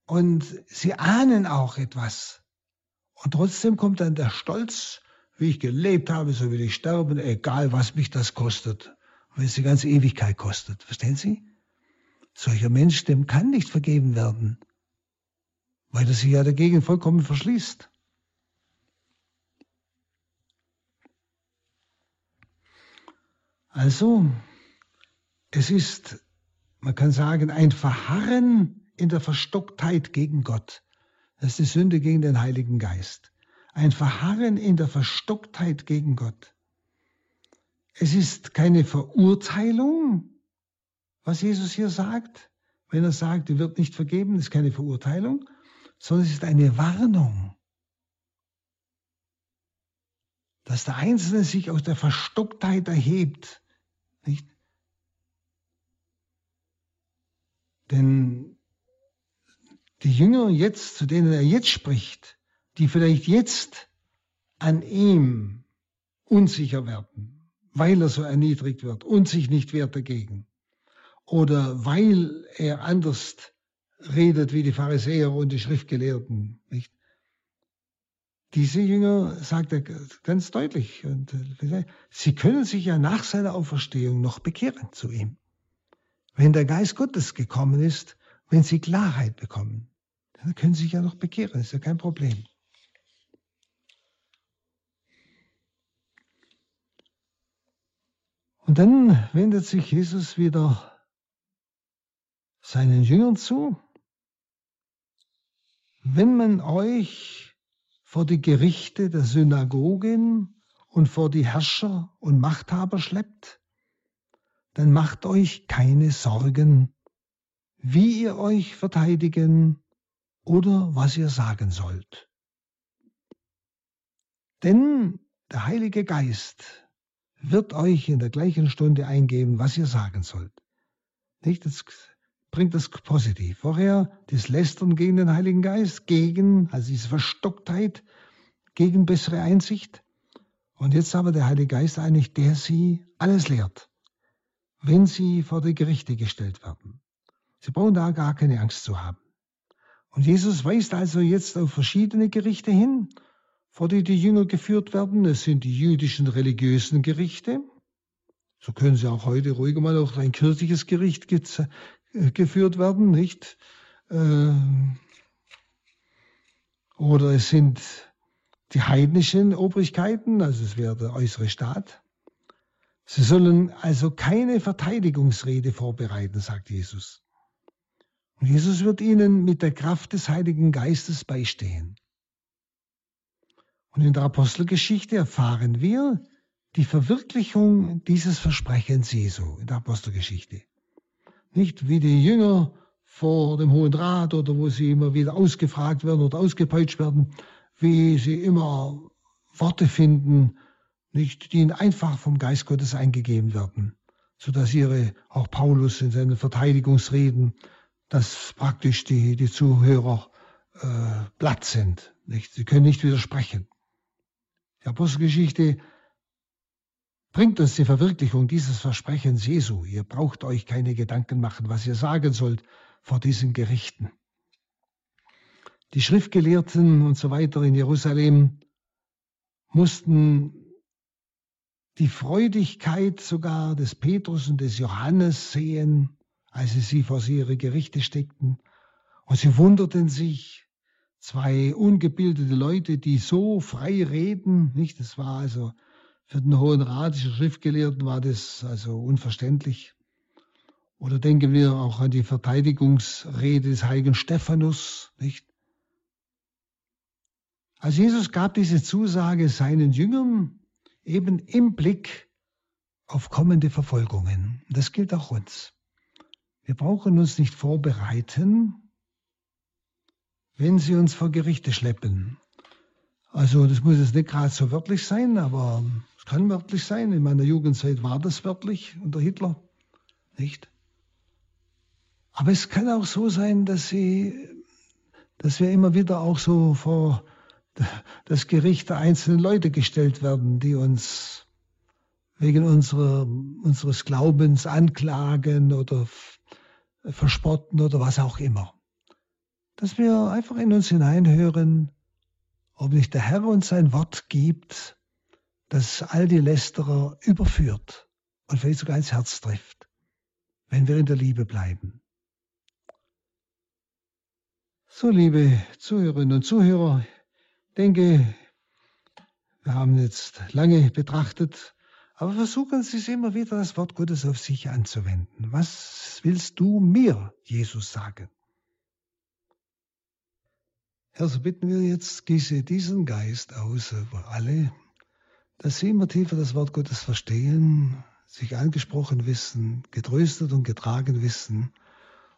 Und sie ahnen auch etwas. Und trotzdem kommt dann der Stolz, wie ich gelebt habe, so will ich sterben, egal was mich das kostet. Wenn es die ganze Ewigkeit kostet. Verstehen Sie? Solcher Mensch, dem kann nicht vergeben werden, weil er sich ja dagegen vollkommen verschließt. Also, es ist, man kann sagen, ein Verharren in der Verstocktheit gegen Gott. Das ist die Sünde gegen den Heiligen Geist. Ein Verharren in der Verstocktheit gegen Gott. Es ist keine Verurteilung, was Jesus hier sagt. Wenn er sagt, er wird nicht vergeben, ist keine Verurteilung, sondern es ist eine Warnung. Dass der Einzelne sich aus der Verstocktheit erhebt nicht? Denn die Jünger jetzt, zu denen er jetzt spricht, die vielleicht jetzt an ihm unsicher werden, weil er so erniedrigt wird und sich nicht wehrt dagegen, oder weil er anders redet wie die Pharisäer und die Schriftgelehrten, nicht? Diese Jünger sagt er ganz deutlich, und äh, sie können sich ja nach seiner Auferstehung noch bekehren zu ihm. Wenn der Geist Gottes gekommen ist, wenn sie Klarheit bekommen, dann können sie sich ja noch bekehren, ist ja kein Problem. Und dann wendet sich Jesus wieder seinen Jüngern zu. Wenn man euch vor die Gerichte der Synagogen und vor die Herrscher und Machthaber schleppt, dann macht euch keine Sorgen, wie ihr euch verteidigen oder was ihr sagen sollt. Denn der Heilige Geist wird euch in der gleichen Stunde eingeben, was ihr sagen sollt. Nicht? Das bringt das positiv. Vorher das Lästern gegen den Heiligen Geist, gegen, also diese Verstocktheit, gegen bessere Einsicht. Und jetzt aber der Heilige Geist eigentlich, der sie alles lehrt, wenn sie vor die Gerichte gestellt werden. Sie brauchen da gar keine Angst zu haben. Und Jesus weist also jetzt auf verschiedene Gerichte hin, vor die die Jünger geführt werden. Es sind die jüdischen religiösen Gerichte. So können sie auch heute ruhig mal auf ein kirchliches Gericht geführt werden, nicht? Ähm, oder es sind die heidnischen Obrigkeiten, also es wäre der äußere Staat. Sie sollen also keine Verteidigungsrede vorbereiten, sagt Jesus. Und Jesus wird ihnen mit der Kraft des Heiligen Geistes beistehen. Und in der Apostelgeschichte erfahren wir die Verwirklichung dieses Versprechens Jesu in der Apostelgeschichte. Nicht wie die Jünger vor dem Hohen Rat oder wo sie immer wieder ausgefragt werden oder ausgepeitscht werden, wie sie immer Worte finden, nicht, die ihnen einfach vom Geist Gottes eingegeben werden, so dass ihre, auch Paulus in seinen Verteidigungsreden, dass praktisch die, die Zuhörer äh, platt sind. Nicht? Sie können nicht widersprechen. Die Apostelgeschichte bringt uns die Verwirklichung dieses Versprechens Jesu. Ihr braucht euch keine Gedanken machen, was ihr sagen sollt vor diesen Gerichten. Die Schriftgelehrten und so weiter in Jerusalem mussten die Freudigkeit sogar des Petrus und des Johannes sehen, als sie sie vor ihre Gerichte steckten. Und sie wunderten sich, zwei ungebildete Leute, die so frei reden, nicht? Das war also für den Hohen Rat, die Schriftgelehrten, war das also unverständlich. Oder denken wir auch an die Verteidigungsrede des heiligen Stephanus, nicht? Also Jesus gab diese Zusage seinen Jüngern eben im Blick auf kommende Verfolgungen. Das gilt auch uns. Wir brauchen uns nicht vorbereiten, wenn sie uns vor Gerichte schleppen. Also das muss jetzt nicht gerade so wörtlich sein, aber kann wörtlich sein. In meiner Jugendzeit war das wörtlich unter Hitler, nicht? Aber es kann auch so sein, dass sie, dass wir immer wieder auch so vor das Gericht der einzelnen Leute gestellt werden, die uns wegen unserer, unseres Glaubens anklagen oder verspotten oder was auch immer. Dass wir einfach in uns hineinhören, ob nicht der Herr uns sein Wort gibt, das all die Lästerer überführt und vielleicht sogar ins Herz trifft, wenn wir in der Liebe bleiben. So, liebe Zuhörerinnen und Zuhörer, denke, wir haben jetzt lange betrachtet, aber versuchen Sie es immer wieder, das Wort Gottes auf sich anzuwenden. Was willst du mir, Jesus, sagen? Herr, so bitten wir jetzt, gieße diesen Geist aus über alle, dass sie immer tiefer das Wort Gottes verstehen, sich angesprochen wissen, getröstet und getragen wissen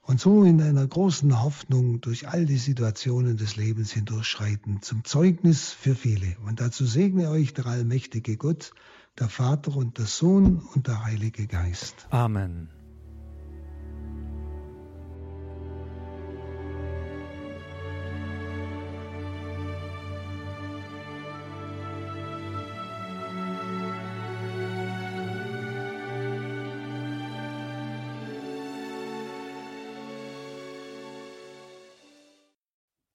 und so in einer großen Hoffnung durch all die Situationen des Lebens hindurchschreiten, zum Zeugnis für viele. Und dazu segne euch der allmächtige Gott, der Vater und der Sohn und der Heilige Geist. Amen.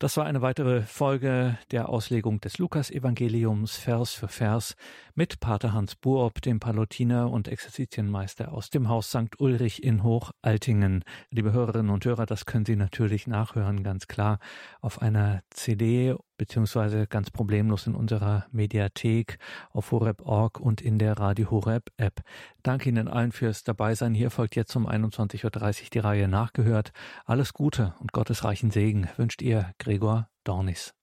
Das war eine weitere Folge der Auslegung des Lukas-Evangeliums Vers für Vers mit Pater Hans Buob, dem Palutiner und Exerzitienmeister aus dem Haus St. Ulrich in Hochaltingen. Liebe Hörerinnen und Hörer, das können Sie natürlich nachhören, ganz klar, auf einer CD beziehungsweise ganz problemlos in unserer Mediathek auf horeb.org und in der Radio Horeb App. Danke Ihnen allen fürs Dabeisein. Hier folgt jetzt um 21.30 Uhr die Reihe nachgehört. Alles Gute und Gottes reichen Segen wünscht Ihr Gregor Dornis.